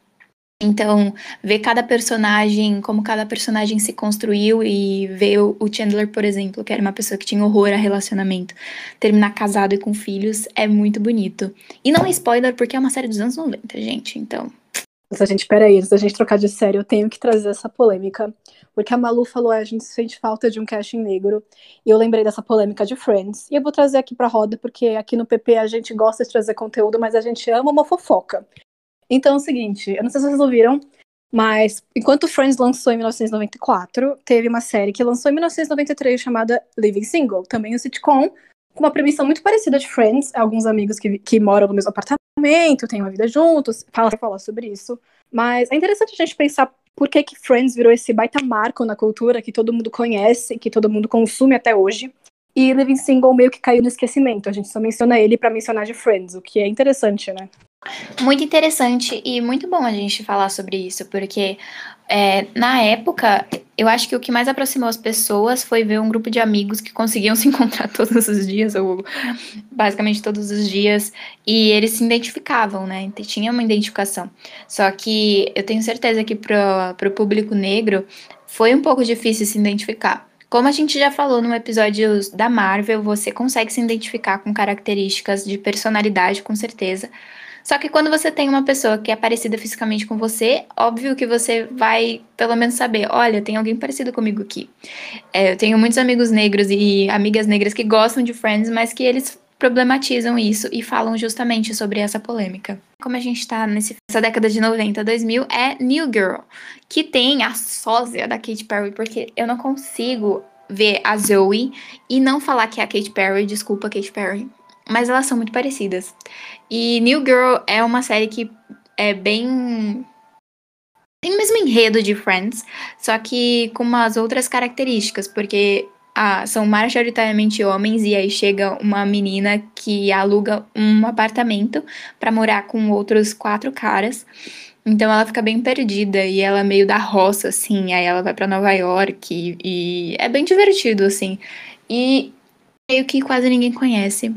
Então, ver cada personagem, como cada personagem se construiu e ver o Chandler, por exemplo, que era uma pessoa que tinha horror a relacionamento, terminar casado e com filhos é muito bonito. E não é spoiler porque é uma série dos anos 90, gente. Então, a gente, peraí, antes da gente trocar de série, eu tenho que trazer essa polêmica. Porque a Malu falou, "Ah, a gente sente falta de um casting negro. E eu lembrei dessa polêmica de Friends. E eu vou trazer aqui pra roda, porque aqui no PP a gente gosta de trazer conteúdo, mas a gente ama uma fofoca. Então é o seguinte, eu não sei se vocês ouviram, mas enquanto Friends lançou em 1994, teve uma série que lançou em 1993 chamada Living Single, também um sitcom com uma premissa muito parecida de Friends, alguns amigos que, que moram no mesmo apartamento, têm uma vida juntos, fala sobre isso. Mas é interessante a gente pensar por que, que Friends virou esse baita marco na cultura que todo mundo conhece, que todo mundo consome até hoje. E Living Single meio que caiu no esquecimento. A gente só menciona ele para mencionar de Friends, o que é interessante, né? Muito interessante e muito bom a gente falar sobre isso, porque é, na época, eu acho que o que mais aproximou as pessoas foi ver um grupo de amigos que conseguiam se encontrar todos os dias, ou basicamente todos os dias, e eles se identificavam, né? Tinha uma identificação. Só que eu tenho certeza que para o público negro foi um pouco difícil se identificar. Como a gente já falou no episódio da Marvel, você consegue se identificar com características de personalidade, com certeza. Só que quando você tem uma pessoa que é parecida fisicamente com você, óbvio que você vai pelo menos saber, olha, tem alguém parecido comigo aqui. É, eu tenho muitos amigos negros e amigas negras que gostam de Friends, mas que eles problematizam isso e falam justamente sobre essa polêmica. Como a gente tá nessa década de 90, 2000, é New Girl, que tem a sósia da Katy Perry, porque eu não consigo ver a Zoe e não falar que é a Katy Perry, desculpa Katy Perry, mas elas são muito parecidas. E New Girl é uma série que é bem. tem o mesmo enredo de Friends, só que com umas outras características, porque ah, são majoritariamente homens e aí chega uma menina que aluga um apartamento para morar com outros quatro caras. Então ela fica bem perdida e ela é meio da roça, assim. Aí ela vai para Nova York e, e é bem divertido, assim. E meio que quase ninguém conhece.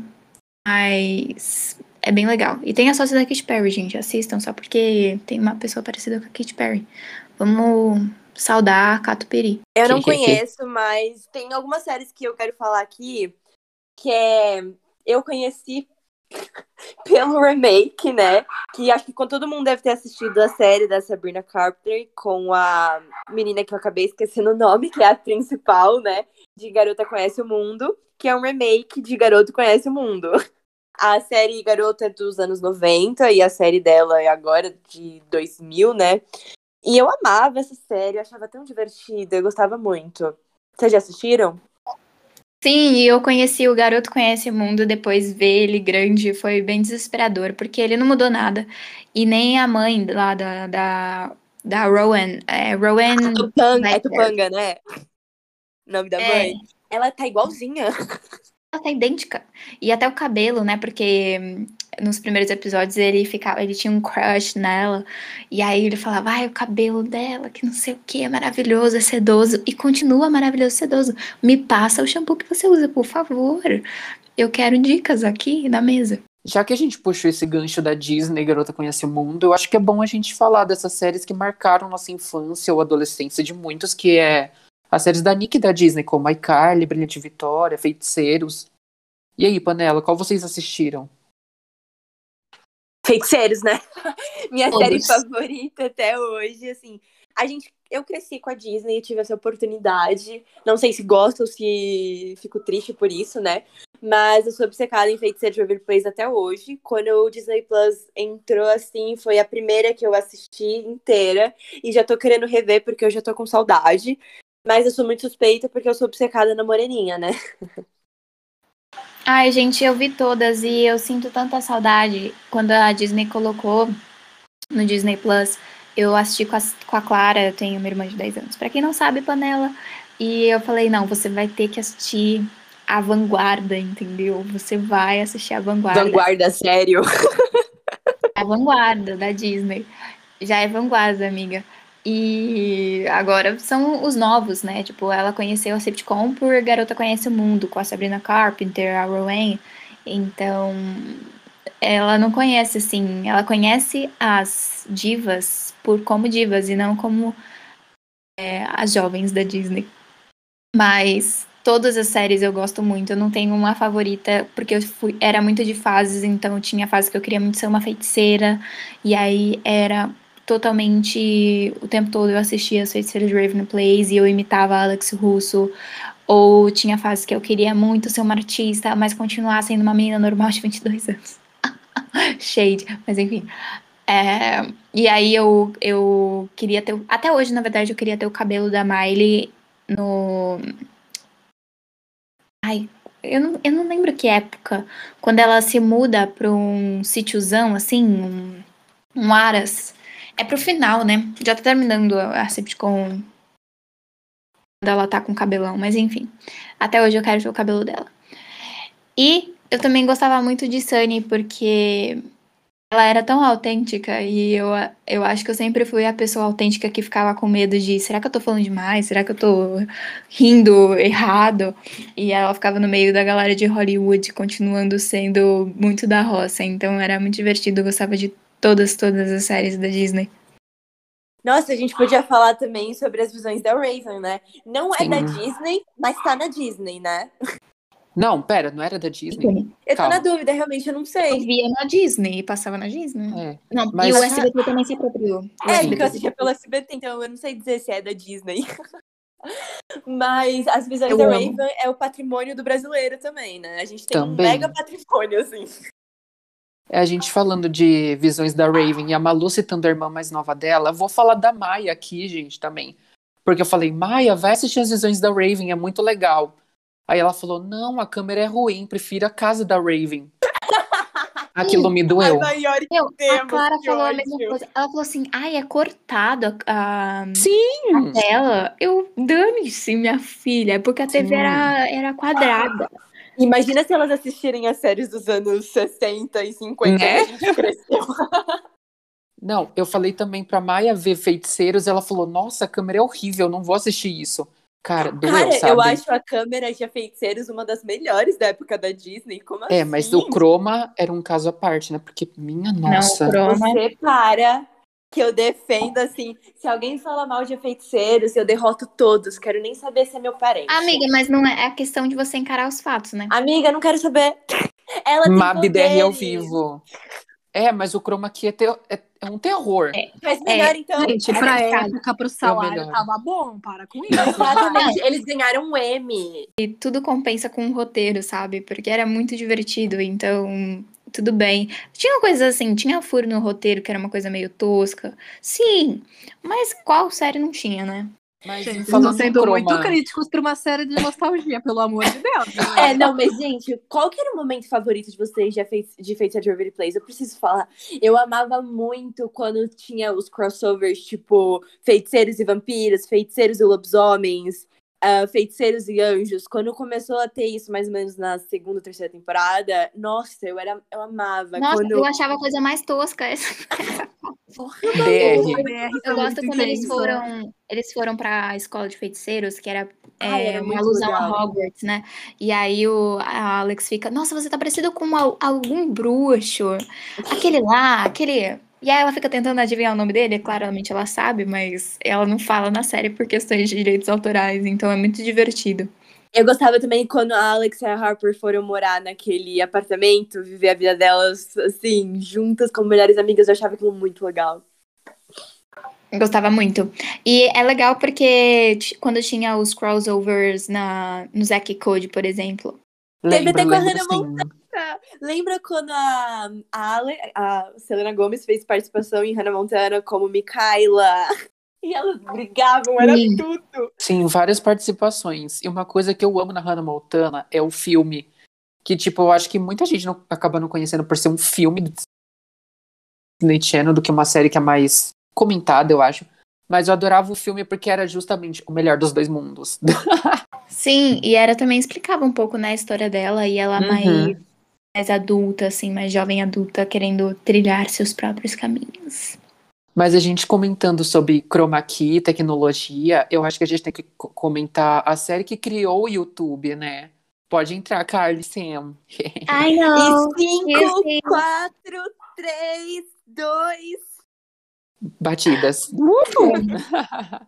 Mas é bem legal. E tem a sócia da Katy Perry, gente. Assistam, só porque tem uma pessoa parecida com a Katy Perry. Vamos saudar a Cato Peri. Eu não conheço, mas tem algumas séries que eu quero falar aqui que é eu conheci pelo remake, né? Que acho que todo mundo deve ter assistido a série da Sabrina Carpenter com a menina que eu acabei esquecendo o nome, que é a principal, né? De Garota Conhece o Mundo, que é um remake de Garoto Conhece o Mundo. A série Garota é dos anos 90 e a série dela é agora de 2000, né? E eu amava essa série, eu achava tão divertida, eu gostava muito. Vocês já assistiram? Sim, eu conheci o Garoto Conhece o Mundo, depois ver ele grande foi bem desesperador, porque ele não mudou nada. E nem a mãe lá da, da, da Rowan. É, Rowan. Tupanga, é Tupanga, né? O nome da é. mãe. Ela tá igualzinha. Ela tá idêntica. E até o cabelo, né? Porque hum, nos primeiros episódios ele ficava, ele tinha um crush nela. E aí ele falava, ai, o cabelo dela, que não sei o que, é maravilhoso, é sedoso. E continua maravilhoso, sedoso. Me passa o shampoo que você usa, por favor. Eu quero dicas aqui na mesa. Já que a gente puxou esse gancho da Disney, Garota Conhece o Mundo, eu acho que é bom a gente falar dessas séries que marcaram nossa infância ou adolescência de muitos, que é as séries da Nick e da Disney, como iCarly, Brilhante Vitória, Feiticeiros. E aí, Panela, qual vocês assistiram? Feiticeiros, né? Minha Todos. série favorita até hoje, assim. A gente, eu cresci com a Disney, tive essa oportunidade. Não sei se gosto ou se fico triste por isso, né? Mas eu sou obcecada em Feiticeiros de Waverly Place até hoje. Quando o Disney Plus entrou, assim, foi a primeira que eu assisti inteira. E já tô querendo rever porque eu já tô com saudade. Mas eu sou muito suspeita porque eu sou obcecada na moreninha, né? Ai, gente, eu vi todas e eu sinto tanta saudade quando a Disney colocou no Disney Plus. Eu assisti com a, com a Clara, eu tenho uma irmã de 10 anos. Pra quem não sabe, Panela. E eu falei, não, você vai ter que assistir a Vanguarda, entendeu? Você vai assistir a Vanguarda. Vanguarda, sério? A Vanguarda da Disney. Já é Vanguarda, amiga. E agora são os novos, né? Tipo, ela conheceu a sitcom por Garota Conhece o Mundo, com a Sabrina Carpenter, a Rowan. Então, ela não conhece, assim, ela conhece as divas por como divas e não como é, as jovens da Disney. Mas todas as séries eu gosto muito. Eu não tenho uma favorita, porque eu fui, era muito de fases, então tinha fase que eu queria muito ser uma feiticeira, e aí era totalmente. O tempo todo eu assistia as feiticeiras de Raven Place e eu imitava Alex Russo. Ou tinha fases que eu queria muito ser uma artista, mas continuar sendo uma menina normal de 22 anos. Shade, mas enfim. É, e aí eu, eu queria ter. Até hoje, na verdade, eu queria ter o cabelo da Miley no. Ai, Eu não, eu não lembro que época. Quando ela se muda pra um sítiozão, assim, um, um Aras. É pro final, né? Já tá terminando a. Quando ela tá com cabelão, mas enfim. Até hoje eu quero ver o cabelo dela. E eu também gostava muito de Sunny, porque ela era tão autêntica e eu, eu acho que eu sempre fui a pessoa autêntica que ficava com medo de será que eu tô falando demais? Será que eu tô rindo errado? E ela ficava no meio da galera de Hollywood, continuando sendo muito da roça. Então era muito divertido, eu gostava de todas, todas as séries da Disney. Nossa, a gente podia falar também sobre as visões da Raven, né? Não é Sim. da Disney, mas tá na Disney, né? Não, pera, não era da Disney? Eu tô Calma. na dúvida, realmente, eu não Eu sei. via na Disney, passava na Disney. É. Não, Mas- e o SBT também se apropriou. É, SBT. porque eu assistia pelo SBT, então eu não sei dizer se é da Disney. Mas as visões Eu da amo. Raven é o patrimônio do brasileiro também, né? A gente tem Também. um mega patrimônio, assim. É a gente falando de visões da Raven e a Malu citando a irmã mais nova dela, vou falar da Maia aqui, gente, também. Porque eu falei, Maia, vai assistir as visões da Raven, é muito legal. Aí ela falou, não, a câmera é ruim, prefiro a casa da Raven. Aquilo me doeu. Meu, a Clara falou a ódio. mesma coisa. Ela falou assim: ai, é cortado a, a Sim! tela. Eu, dane-se, minha filha, é porque a TV Sim. era, era quadrada. Imagina se elas assistirem as séries dos anos 60 e 50 Né? que a gente cresceu. Não, eu falei também pra Maia ver Feiticeiros, ela falou, nossa, a câmera é horrível, não vou assistir isso. Cara, doeu, Cara, sabe? eu acho a câmera de Feiticeiros uma das melhores da época da Disney. Como É, assim? mas o Chroma era um caso à parte, né? Porque, minha nossa. Não, Chroma. Você para que eu defendo, assim, se alguém fala mal de feiticeiros, eu derroto todos. Quero nem saber se é meu parente. Amiga, mas não é, é a questão de você encarar os fatos, né? Amiga, não quero saber. Ela tem Mabder ao poderes. vivo. É, mas o Chroma aqui é, teo- é- é um terror. Mas melhor, então. Gente, pra É época, pro salário, melhor. tava bom, para com isso. Exatamente. Eles ganharam um M. E tudo compensa com o roteiro, sabe? Porque era muito divertido, então tudo bem. Tinha coisas assim, tinha furo no roteiro, que era uma coisa meio tosca. Sim, mas qual série não tinha, né? Mas Gente, sendo Chroma, muito críticos pra uma série de nostalgia, pelo amor de Deus. É, não, mas, gente, qual que era o momento favorito de vocês de, Fei- de Waverly Place? Eu preciso falar. Eu amava muito quando tinha os crossovers, tipo, Feiticeiros e Vampiros, Feiticeiros e Lobisomens, ah, Feiticeiros e Anjos. Quando começou a ter isso, mais ou menos na segunda, terceira temporada, nossa, eu, era, eu amava. Nossa, quando... eu achava a coisa mais tosca essa. DR. Eu gosto quando eles foram, eles foram pra escola de feiticeiros, que era, Ai, é, era uma alusão legal. a Hogwarts, né? E aí o a Alex fica, nossa, você tá parecido com al- algum bruxo. Aquele lá, aquele. E aí ela fica tentando adivinhar o nome dele, claramente ela sabe, mas ela não fala na série por questões de direitos autorais, então é muito divertido. Eu gostava também quando a Alex e a Harper foram morar naquele apartamento, viver a vida delas, assim, juntas como melhores amigas. Eu achava aquilo muito legal. Gostava muito. E é legal porque quando tinha os crossovers na, no Zack Code, por exemplo. Teve até Lembro, com a lembro Hannah sim. Lembra quando a, a, Ale, a Selena Gomez fez participação em Hannah Montana como Mikaela? E elas brigavam, era Sim. tudo. Sim, várias participações. E uma coisa que eu amo na Hannah Montana é o filme. Que, tipo, eu acho que muita gente não, acaba não conhecendo por ser um filme do Disney Channel do que uma série que é mais comentada, eu acho. Mas eu adorava o filme porque era justamente o melhor dos dois mundos. Sim, e era também explicava um pouco, né, a história dela e ela Uhum. mais, mais adulta, assim, mais jovem adulta, querendo trilhar seus próprios caminhos. Mas a gente comentando sobre chroma key, tecnologia, eu acho que a gente tem que co- comentar a série que criou o YouTube, né? Pode entrar, Carly Sam. Ai, não. E Meu 5, Deus. 4, 3, 2. Batidas.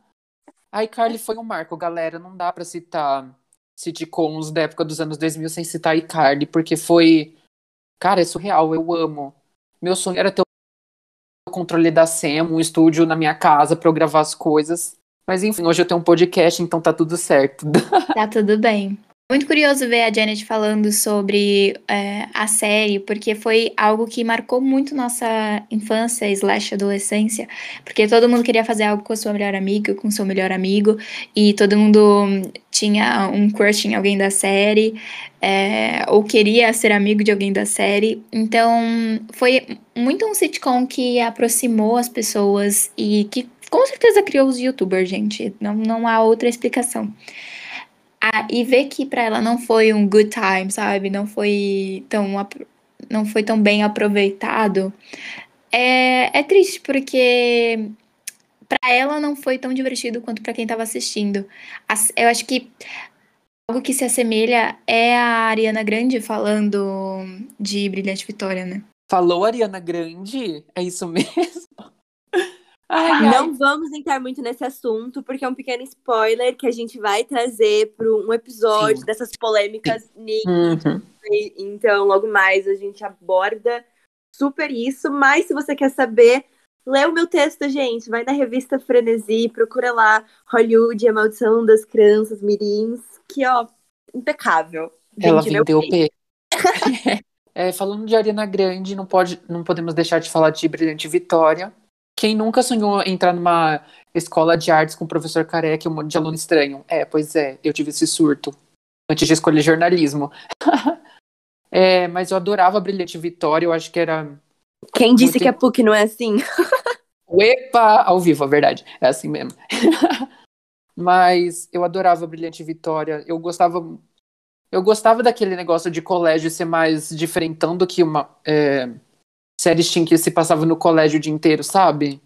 Ai, Carly foi um marco, galera. Não dá pra citar sitcoms da época dos anos 2000 sem citar iCarly, porque foi. Cara, é surreal, eu amo. Meu sonho era ter o controle da Sam, um estúdio na minha casa pra eu gravar as coisas. Mas enfim, hoje eu tenho um podcast, então tá tudo certo. Tá tudo bem. Muito curioso ver a Janet falando sobre é, a série, porque foi algo que marcou muito nossa infância slash adolescência, porque todo mundo queria fazer algo com a sua melhor amiga, com o seu melhor amigo, e todo mundo tinha um crush em alguém da série, é, ou queria ser amigo de alguém da série. Então, foi muito um sitcom que aproximou as pessoas e que com certeza criou os youtubers, gente. Não, não há outra explicação. Ah, e ver que para ela não foi um good time, sabe? Não foi tão, não foi tão bem aproveitado. É, é triste porque para ela não foi tão divertido quanto para quem estava assistindo. Eu acho que algo que se assemelha é a Ariana Grande falando de Brilhante Vitória, né? Falou Ariana Grande? É isso mesmo? Ai, não vamos entrar muito nesse assunto, porque é um pequeno spoiler que a gente vai trazer para um episódio Sim. dessas polêmicas uhum. Então, logo mais a gente aborda super isso. Mas se você quer saber, lê o meu texto, gente. Vai na revista Frenesi, procura lá Hollywood, a maldição das crianças mirins, que, ó, impecável. Ela vendeu o P. é, falando de Ariana Grande, não, pode, não podemos deixar de falar de Brilhante Vitória quem nunca sonhou entrar numa escola de artes com um professor careca e um monte de aluno estranho? É, pois é, eu tive esse surto antes de escolher jornalismo. é, mas eu adorava Brilhante Vitória, eu acho que era. Quem disse muito... que a PUC não é assim? Epa! Ao vivo, a verdade. É assim mesmo. mas eu adorava Brilhante Vitória. Eu gostava. Eu gostava daquele negócio de colégio ser mais diferentão do que uma. É séries tinham que se passava no colégio o dia inteiro, sabe?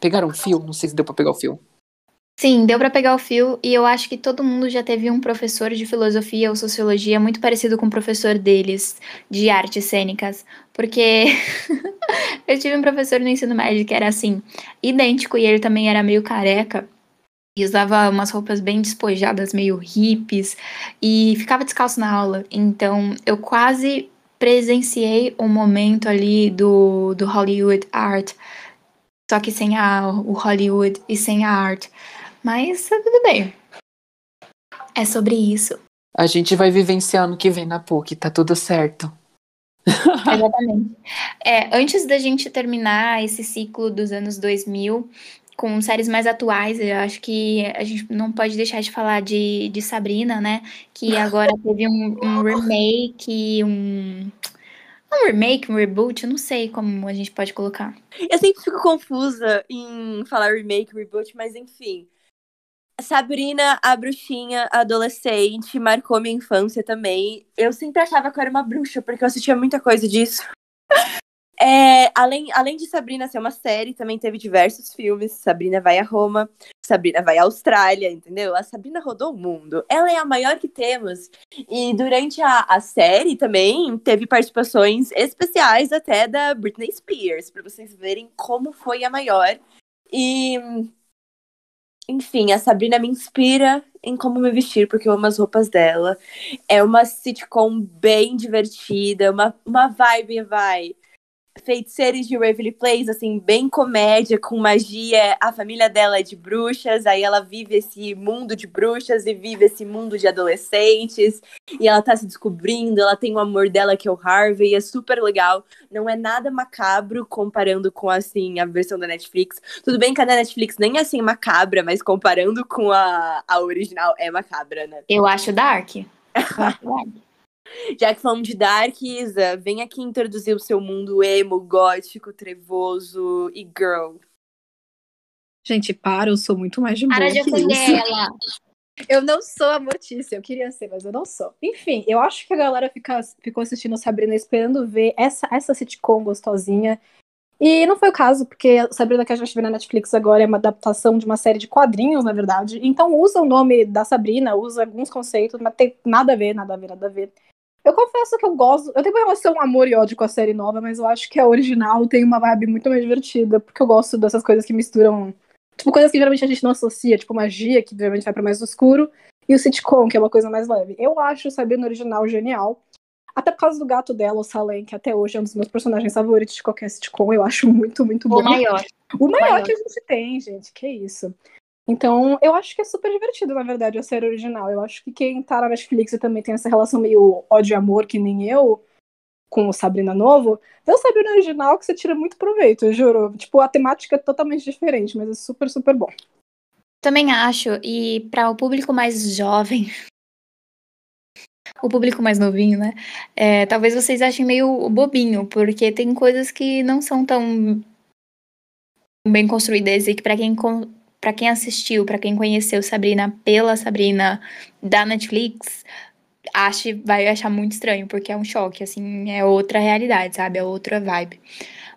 Pegaram o fio? Não sei se deu pra pegar o fio. Sim, deu para pegar o fio e eu acho que todo mundo já teve um professor de filosofia ou sociologia muito parecido com o professor deles de artes cênicas, porque eu tive um professor no ensino médio que era assim, idêntico e ele também era meio careca e usava umas roupas bem despojadas, meio hippies e ficava descalço na aula. Então, eu quase presenciei um momento ali do, do Hollywood Art, só que sem a, o Hollywood e sem a art. Mas tudo bem. É sobre isso. A gente vai vivenciando o que vem na PUC, tá tudo certo. Exatamente. É, antes da gente terminar esse ciclo dos anos 2000, com séries mais atuais, eu acho que a gente não pode deixar de falar de, de Sabrina, né? Que agora teve um, um remake, um. Um remake, um reboot, eu não sei como a gente pode colocar. Eu sempre fico confusa em falar remake, reboot, mas enfim. Sabrina, a bruxinha adolescente, marcou minha infância também. Eu sempre achava que eu era uma bruxa, porque eu assistia muita coisa disso. É, além, além de Sabrina ser uma série, também teve diversos filmes. Sabrina vai a Roma, Sabrina vai à Austrália, entendeu? A Sabrina rodou o mundo. Ela é a maior que temos. E durante a, a série também teve participações especiais até da Britney Spears, para vocês verem como foi a maior. E. Enfim, a Sabrina me inspira em como me vestir, porque eu amo as roupas dela. É uma sitcom bem divertida, uma, uma vibe, vai feiticeiros de Waverly Place, assim, bem comédia, com magia. A família dela é de bruxas, aí ela vive esse mundo de bruxas e vive esse mundo de adolescentes. E ela tá se descobrindo, ela tem o amor dela que é o Harvey, é super legal. Não é nada macabro comparando com, assim, a versão da Netflix. Tudo bem que a da Netflix nem é assim macabra, mas comparando com a, a original, é macabra, né? Eu acho dark. Eu acho dark. Já que falamos de Dark, Isa, vem aqui introduzir o seu mundo emo, gótico, trevoso e girl. Gente, para, eu sou muito mais de boa Para de ofender ela. Eu não sou a Mortícia, eu queria ser, mas eu não sou. Enfim, eu acho que a galera fica, ficou assistindo Sabrina esperando ver essa, essa sitcom gostosinha. E não foi o caso, porque Sabrina que a gente vê na Netflix agora é uma adaptação de uma série de quadrinhos, na verdade. Então usa o nome da Sabrina, usa alguns conceitos, mas tem nada a ver, nada a ver, nada a ver. Eu confesso que eu gosto. Eu tenho uma relação amor e ódio com a série nova, mas eu acho que a original tem uma vibe muito mais divertida, porque eu gosto dessas coisas que misturam. Tipo, coisas que geralmente a gente não associa, tipo magia, que geralmente vai pra mais escuro, e o sitcom, que é uma coisa mais leve. Eu acho Sabrina original genial. Até por causa do gato dela, o Salem, que até hoje é um dos meus personagens favoritos de qualquer sitcom. Eu acho muito, muito bom. O maior. O maior, o maior. que a gente tem, gente. Que isso. Então, eu acho que é super divertido, na verdade, a série original. Eu acho que quem tá na Netflix e também tem essa relação meio ódio e amor, que nem eu, com o Sabrina Novo, vê o Sabrina original que você tira muito proveito, eu juro. Tipo, a temática é totalmente diferente, mas é super, super bom. Também acho, e para o público mais jovem, o público mais novinho, né? é, talvez vocês achem meio bobinho, porque tem coisas que não são tão bem construídas e que para quem para quem assistiu, para quem conheceu Sabrina pela Sabrina da Netflix, ache, vai achar muito estranho, porque é um choque, assim, é outra realidade, sabe? É outra vibe.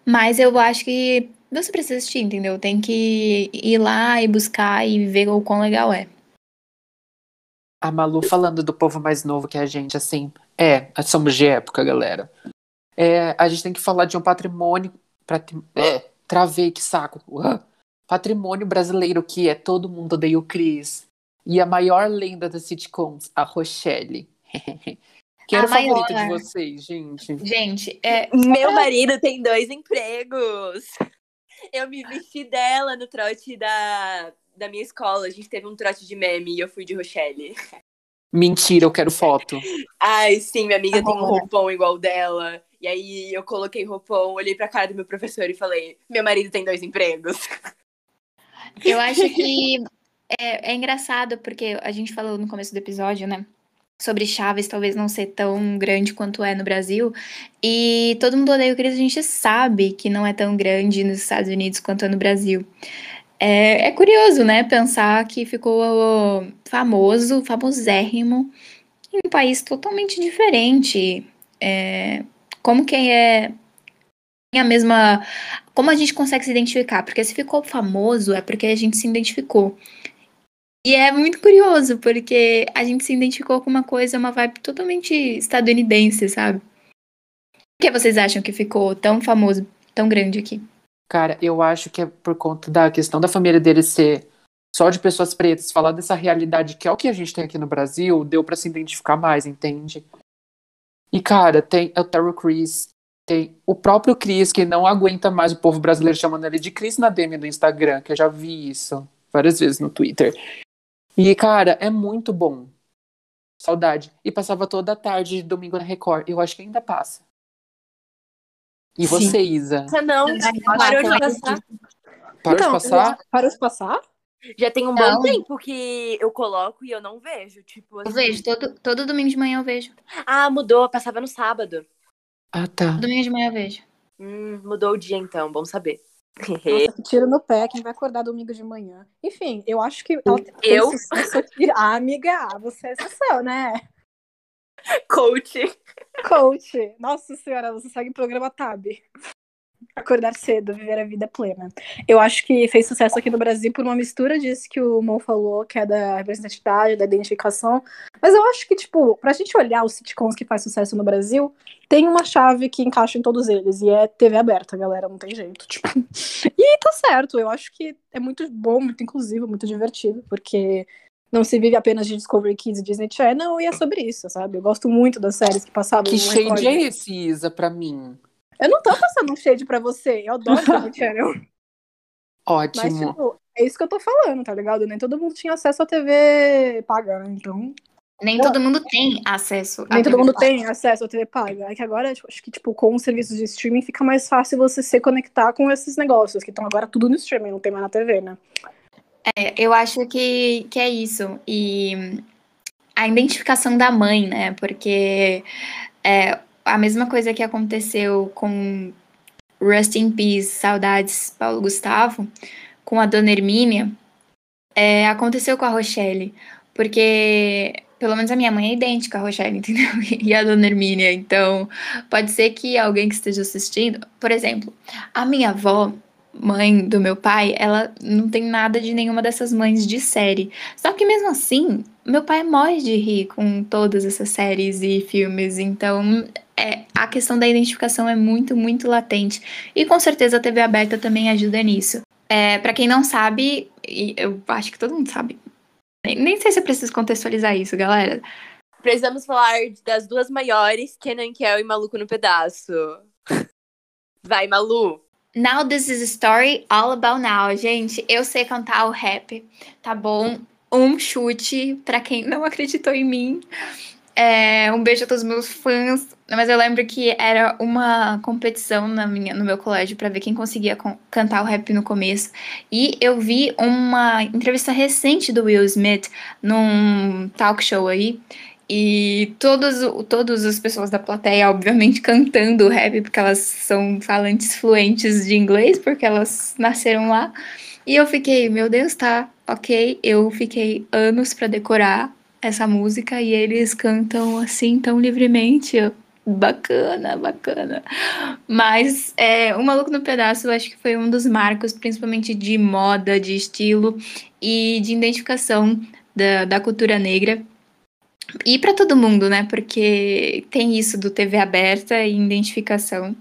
Mas eu acho que você precisa assistir, entendeu? Tem que ir lá e buscar e ver o quão legal é. A Malu falando do povo mais novo que a gente, assim, é, somos de época, galera. É, a gente tem que falar de um patrimônio. Patri, é, travei, que saco. Uh, patrimônio brasileiro que é Todo Mundo Odeia o Cris. E a maior lenda das sitcoms, a Rochelle. Quem era A o favorito maior. de vocês, gente? Gente, é, Meu marido tem dois empregos. Eu me vesti dela no trote da, da minha escola. A gente teve um trote de meme e eu fui de Rochelle. Mentira, eu quero foto. Ai, sim, minha amiga tem um roupão igual dela. E aí eu coloquei roupão, olhei pra cara do meu professor e falei: Meu marido tem dois empregos. Eu acho que é, é engraçado, porque a gente falou no começo do episódio, né? Sobre Chaves talvez não ser tão grande quanto é no Brasil. E todo mundo odeia o Chris, a gente sabe que não é tão grande nos Estados Unidos quanto é no Brasil. É, é curioso, né? Pensar que ficou famoso, famosérrimo, em um país totalmente diferente. É, como que é a mesma. Como a gente consegue se identificar? Porque se ficou famoso é porque a gente se identificou. E é muito curioso, porque a gente se identificou com uma coisa, uma vibe totalmente estadunidense, sabe? Por que vocês acham que ficou tão famoso, tão grande aqui? Cara, eu acho que é por conta da questão da família dele ser só de pessoas pretas, falar dessa realidade que é o que a gente tem aqui no Brasil, deu pra se identificar mais, entende? E, cara, tem o Terry Crews, tem o próprio Chris, que não aguenta mais o povo brasileiro chamando ele de Chris na DM do Instagram, que eu já vi isso várias vezes no Twitter. E, cara, é muito bom. Saudade. E passava toda a tarde de domingo na Record. Eu acho que ainda passa. E Sim. você, Isa? Essa não, parou de passar. Parou Então, de passar? Parou de passar? Já tem um Não. bom tempo que eu coloco e eu não vejo. Tipo, Eu assim, vejo, todo, todo domingo de manhã eu vejo. Ah, mudou, passava no sábado. Ah, tá. Domingo de manhã eu vejo. Hum, mudou o dia então, bom saber. Nossa, que tiro no pé, quem vai acordar domingo de manhã. Enfim, eu acho que ela tem Eu? aqui. Ah, amiga, você é exceção, né? Coach. Coach. Nossa senhora, você segue o programa Tab. Acordar cedo, viver a vida plena. Eu acho que fez sucesso aqui no Brasil por uma mistura disso que o Mon falou, que é da representatividade, da identificação. Mas eu acho que, tipo, pra gente olhar os sitcoms que faz sucesso no Brasil, tem uma chave que encaixa em todos eles, e é TV aberta, galera, não tem jeito. Tipo. E tá certo, eu acho que é muito bom, muito inclusivo, muito divertido, porque não se vive apenas de Discovery Kids e Disney Channel, e é sobre isso, sabe? Eu gosto muito das séries que passavam Que shade é esse, Isa, pra mim? Eu não tô passando um shade pra você, eu adoro Disney Channel. Mas, Ótimo. tipo, é isso que eu tô falando, tá ligado? Nem todo mundo tinha acesso à TV paga, né? Então. Nem Pô. todo mundo tem acesso. à Nem todo mundo paga. tem acesso à TV paga. É que agora, tipo, acho que, tipo, com os serviços de streaming fica mais fácil você se conectar com esses negócios, que estão agora tudo no streaming, não tem mais na TV, né? É, eu acho que, que é isso. E a identificação da mãe, né? Porque é a mesma coisa que aconteceu com Rust in Peace, Saudades, Paulo Gustavo, com a Dona Hermínia, é, aconteceu com a Rochelle. Porque, pelo menos a minha mãe é idêntica à Rochelle, entendeu? E a Dona Hermínia. Então, pode ser que alguém que esteja assistindo, por exemplo, a minha avó, mãe do meu pai, ela não tem nada de nenhuma dessas mães de série. Só que mesmo assim, meu pai morre de rir com todas essas séries e filmes. Então, é, a questão da identificação é muito, muito latente. E com certeza a TV aberta também ajuda nisso. É, para quem não sabe, e eu acho que todo mundo sabe. Nem, nem sei se eu preciso contextualizar isso, galera. Precisamos falar das duas maiores, Kenan Kel e Maluco no Pedaço. Vai, Malu. Now This Is a Story All About Now. Gente, eu sei cantar o rap, tá bom? Um chute pra quem não acreditou em mim. É, um beijo a todos os meus fãs. Mas eu lembro que era uma competição na minha, no meu colégio para ver quem conseguia con- cantar o rap no começo. E eu vi uma entrevista recente do Will Smith num talk show aí. E todos, todas as pessoas da plateia, obviamente, cantando o rap, porque elas são falantes fluentes de inglês, porque elas nasceram lá. E eu fiquei, meu Deus, tá, ok. Eu fiquei anos pra decorar essa música e eles cantam assim tão livremente. Bacana, bacana. Mas é, O Maluco no Pedaço eu acho que foi um dos marcos, principalmente de moda, de estilo e de identificação da, da cultura negra. E para todo mundo, né? Porque tem isso do TV aberta e identificação.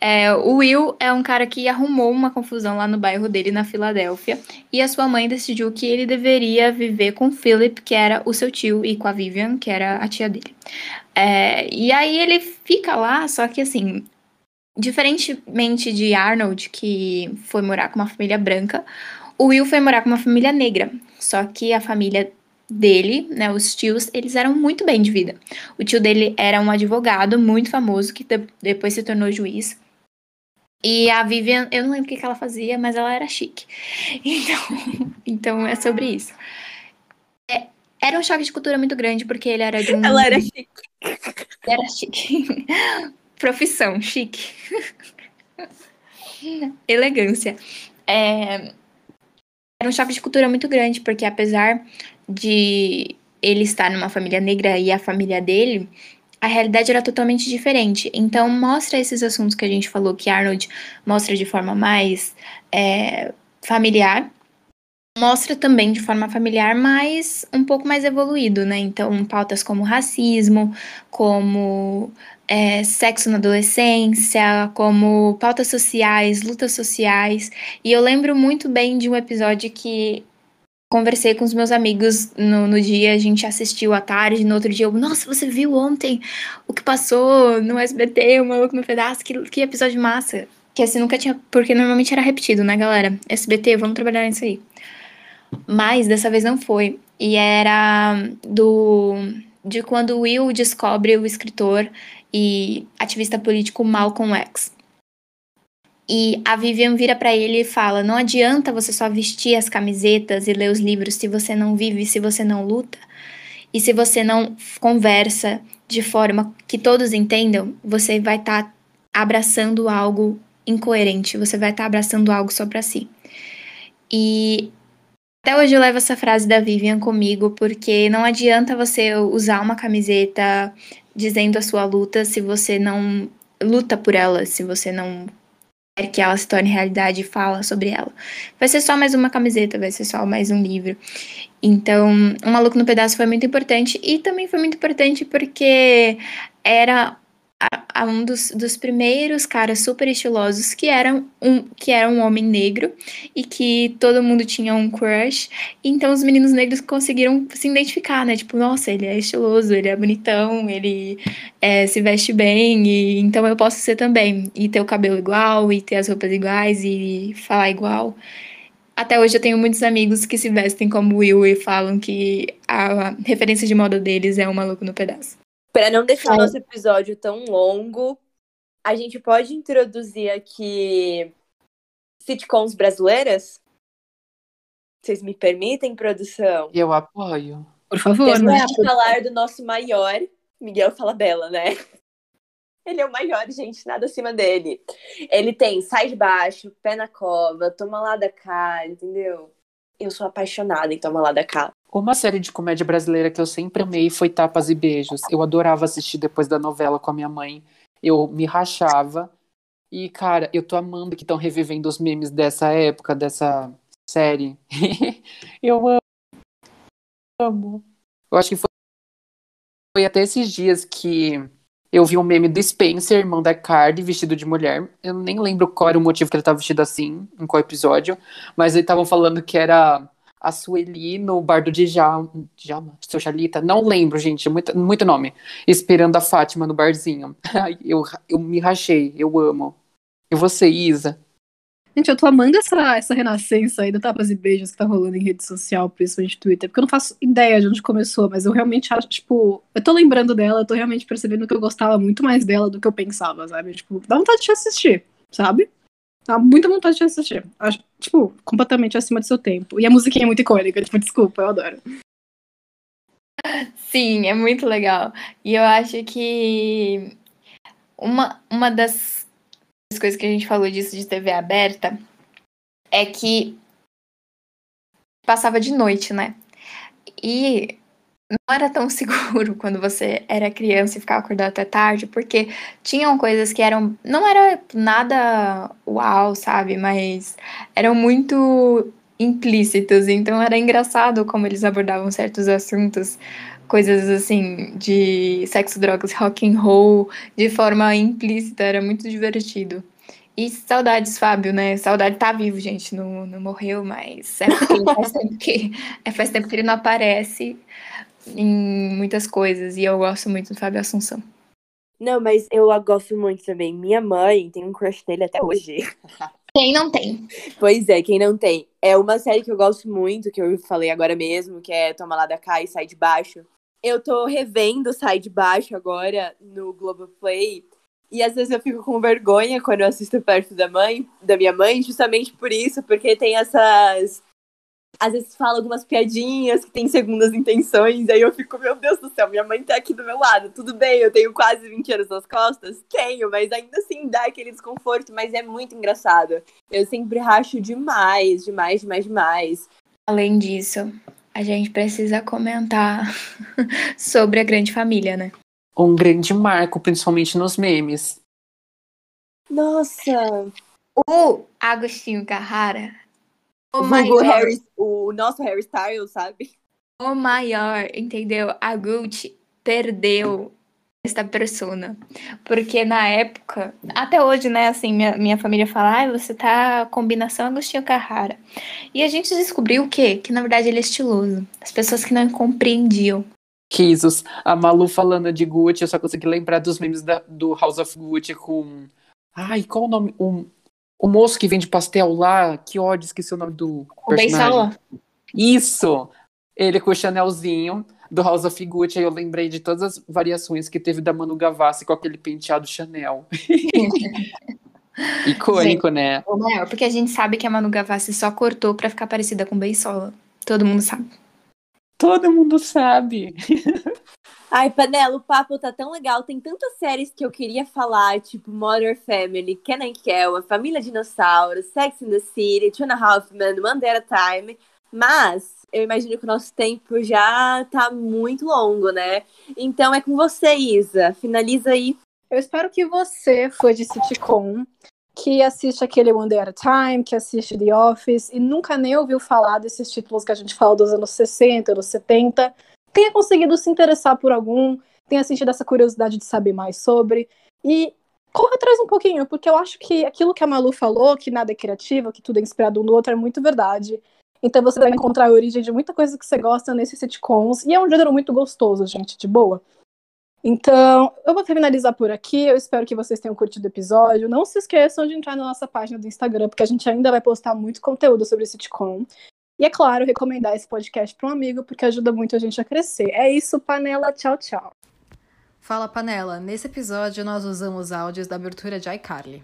É, o Will é um cara que arrumou uma confusão lá no bairro dele, na Filadélfia, e a sua mãe decidiu que ele deveria viver com o Philip, que era o seu tio, e com a Vivian, que era a tia dele. É, e aí ele fica lá, só que assim, diferentemente de Arnold, que foi morar com uma família branca, o Will foi morar com uma família negra. Só que a família dele, né, os tios, eles eram muito bem de vida. O tio dele era um advogado muito famoso que de- depois se tornou juiz. E a Vivian, eu não lembro o que que ela fazia, mas ela era chique. Então, então é sobre isso. É, era um choque de cultura muito grande, porque ele era de um. Ela era chique. Era chique. Profissão, chique. Elegância. É, Era um choque de cultura muito grande, porque apesar de ele estar numa família negra e a família dele, a realidade era totalmente diferente. Então, mostra esses assuntos que a gente falou que Arnold mostra de forma mais é, familiar. Mostra também de forma familiar, mas um pouco mais evoluído, né? Então, pautas como racismo, como é, sexo na adolescência, como pautas sociais, lutas sociais. E eu lembro muito bem de um episódio que conversei com os meus amigos no, no dia, a gente assistiu à tarde, no outro dia eu, nossa, você viu ontem o que passou no SBT, o Maluco no Pedaço, que, que episódio massa. Que assim, nunca tinha, porque normalmente era repetido, né, galera? SBT, vamos trabalhar nisso aí. Mas dessa vez não foi. E era do de quando Will descobre o escritor e ativista político Malcolm X. E a Vivian vira pra ele e fala: Não adianta você só vestir as camisetas e ler os livros se você não vive, se você não luta. E se você não conversa de forma que todos entendam, você vai estar abraçando algo incoerente, você vai estar abraçando algo só pra si. E até hoje eu levo essa frase da Vivian comigo, porque não adianta você usar uma camiseta dizendo a sua luta se você não luta por ela, se você não que ela se torne realidade e fala sobre ela. Vai ser só mais uma camiseta, vai ser só mais um livro. Então, O Maluco no Pedaço foi muito importante e também foi muito importante porque era a- a um dos, dos primeiros caras super estilosos que era um, que era um homem negro e que todo mundo tinha um crush. Então os meninos negros conseguiram se identificar, né? Tipo, nossa, ele é estiloso, ele é bonitão, ele é, se veste bem, e então eu posso ser também. E ter o cabelo igual, e ter as roupas iguais, e falar igual. Até hoje eu tenho muitos amigos que se vestem como Will e falam que a referência de moda deles é um maluco no pedaço. Para não deixar o Ai. nosso episódio tão longo, a gente pode introduzir aqui sitcoms brasileiras? Vocês me permitem, produção? Eu apoio. Por favor, Temos né? que falar do nosso maior, Miguel Falabella, né? Ele é o maior, gente, nada acima dele. Ele tem Sai de Baixo, Pé na Cova, Toma Lá da Cá, entendeu? Eu sou apaixonada em Toma Lá da Cá. Uma série de comédia brasileira que eu sempre amei foi Tapas e Beijos. Eu adorava assistir depois da novela com a minha mãe. Eu me rachava. E, cara, eu tô amando que estão revivendo os memes dessa época, dessa série. eu amo. Eu acho que foi, foi até esses dias que eu vi um meme do Spencer, irmão da Cardi, vestido de mulher. Eu nem lembro qual era o motivo que ele tava vestido assim, em qual episódio. Mas eles estavam falando que era a Sueli no bar do Djalma, Djalma, seu Chalita, não lembro, gente, muito, muito nome. Esperando a Fátima no barzinho. Eu, eu me rachei, eu amo. E você, Isa? Gente, eu tô amando essa, essa renascença aí do tapas e beijos que tá rolando em rede social, principalmente Twitter, porque eu não faço ideia de onde começou, mas eu realmente acho, tipo, eu tô lembrando dela, eu tô realmente percebendo que eu gostava muito mais dela do que eu pensava, sabe? Tipo, dá vontade de assistir, sabe? Dá muita vontade de assistir. Acho, tipo, completamente acima do seu tempo. E a musiquinha é muito icônica, tipo, desculpa, eu adoro. Sim, é muito legal. E eu acho que uma, uma das coisas que a gente falou disso de TV aberta é que passava de noite, né? E não era tão seguro quando você era criança e ficava acordado até tarde, porque tinham coisas que eram. Não era nada uau, sabe? Mas eram muito implícitas. Então era engraçado como eles abordavam certos assuntos coisas assim de sexo, drogas, rock and roll de forma implícita, era muito divertido. E saudades, Fábio, né? Saudade tá vivo, gente, não, não morreu, mas é faz tempo que é, faz tempo que ele não aparece em muitas coisas e eu gosto muito do Fábio Assunção. Não, mas eu gosto muito também. Minha mãe tem um crush nele até hoje. Quem não tem? Pois é, quem não tem. É uma série que eu gosto muito, que eu falei agora mesmo, que é Toma lá da cá e sai de baixo. Eu tô revendo Sai de Baixo agora no Globoplay. E às vezes eu fico com vergonha quando eu assisto perto da mãe, da minha mãe, justamente por isso, porque tem essas. Às vezes fala algumas piadinhas que tem segundas intenções, aí eu fico, meu Deus do céu, minha mãe tá aqui do meu lado. Tudo bem, eu tenho quase 20 anos nas costas? Tenho, mas ainda assim dá aquele desconforto, mas é muito engraçado. Eu sempre racho demais, demais, demais, demais. Além disso, a gente precisa comentar sobre a grande família, né? Um grande marco, principalmente nos memes. Nossa! O Agostinho Carrara, o Harry, o nosso Harry Styles, sabe? o maior, entendeu? A Gucci perdeu esta persona. Porque na época, até hoje, né, assim, minha, minha família fala, ai, você tá combinação Agostinho Carrara. E a gente descobriu o quê? Que na verdade ele é estiloso. As pessoas que não compreendiam. Risos. A Malu falando de Gucci, eu só consegui lembrar dos memes da- do House of Gucci com. Ai, qual o nome? O, o moço que vende pastel lá, que ódio, esqueci o nome do O Beisola. Isso! Ele com o Chanelzinho do House of Gucci, aí eu lembrei de todas as variações que teve da Manu Gavassi com aquele penteado Chanel. Icônico, né? O maior, porque a gente sabe que a Manu Gavassi só cortou pra ficar parecida com o Beisola. Todo mundo sabe. Todo mundo sabe. Ai, Panela, o papo tá tão legal. Tem tantas séries que eu queria falar, tipo Modern Family, Ken and Kel, A Família Dinossauro, Sex and the City, Two and a Half Men, One Day at a Time. Mas eu imagino que o nosso tempo já tá muito longo, né? Então é com você, Isa. Finaliza aí. Eu espero que você, fã de sitcom, que assiste aquele One Day at a Time, que assiste The Office e nunca nem ouviu falar desses títulos que a gente fala dos anos 60, anos 70, tenha conseguido se interessar por algum, tenha sentido essa curiosidade de saber mais sobre e corra atrás um pouquinho, porque eu acho que aquilo que a Malu falou, que nada é criativo, que tudo é inspirado um no outro, é muito verdade. Então você vai encontrar a origem de muita coisa que você gosta nesses sitcoms, e é um gênero muito gostoso, gente, de boa. Então, eu vou finalizar por aqui. Eu espero que vocês tenham curtido o episódio. Não se esqueçam de entrar na nossa página do Instagram, porque a gente ainda vai postar muito conteúdo sobre sitcom. E é claro, recomendar esse podcast para um amigo, porque ajuda muito a gente a crescer. É isso, panela. Tchau, tchau. Fala Panela, nesse episódio nós usamos áudios da abertura de iCarly.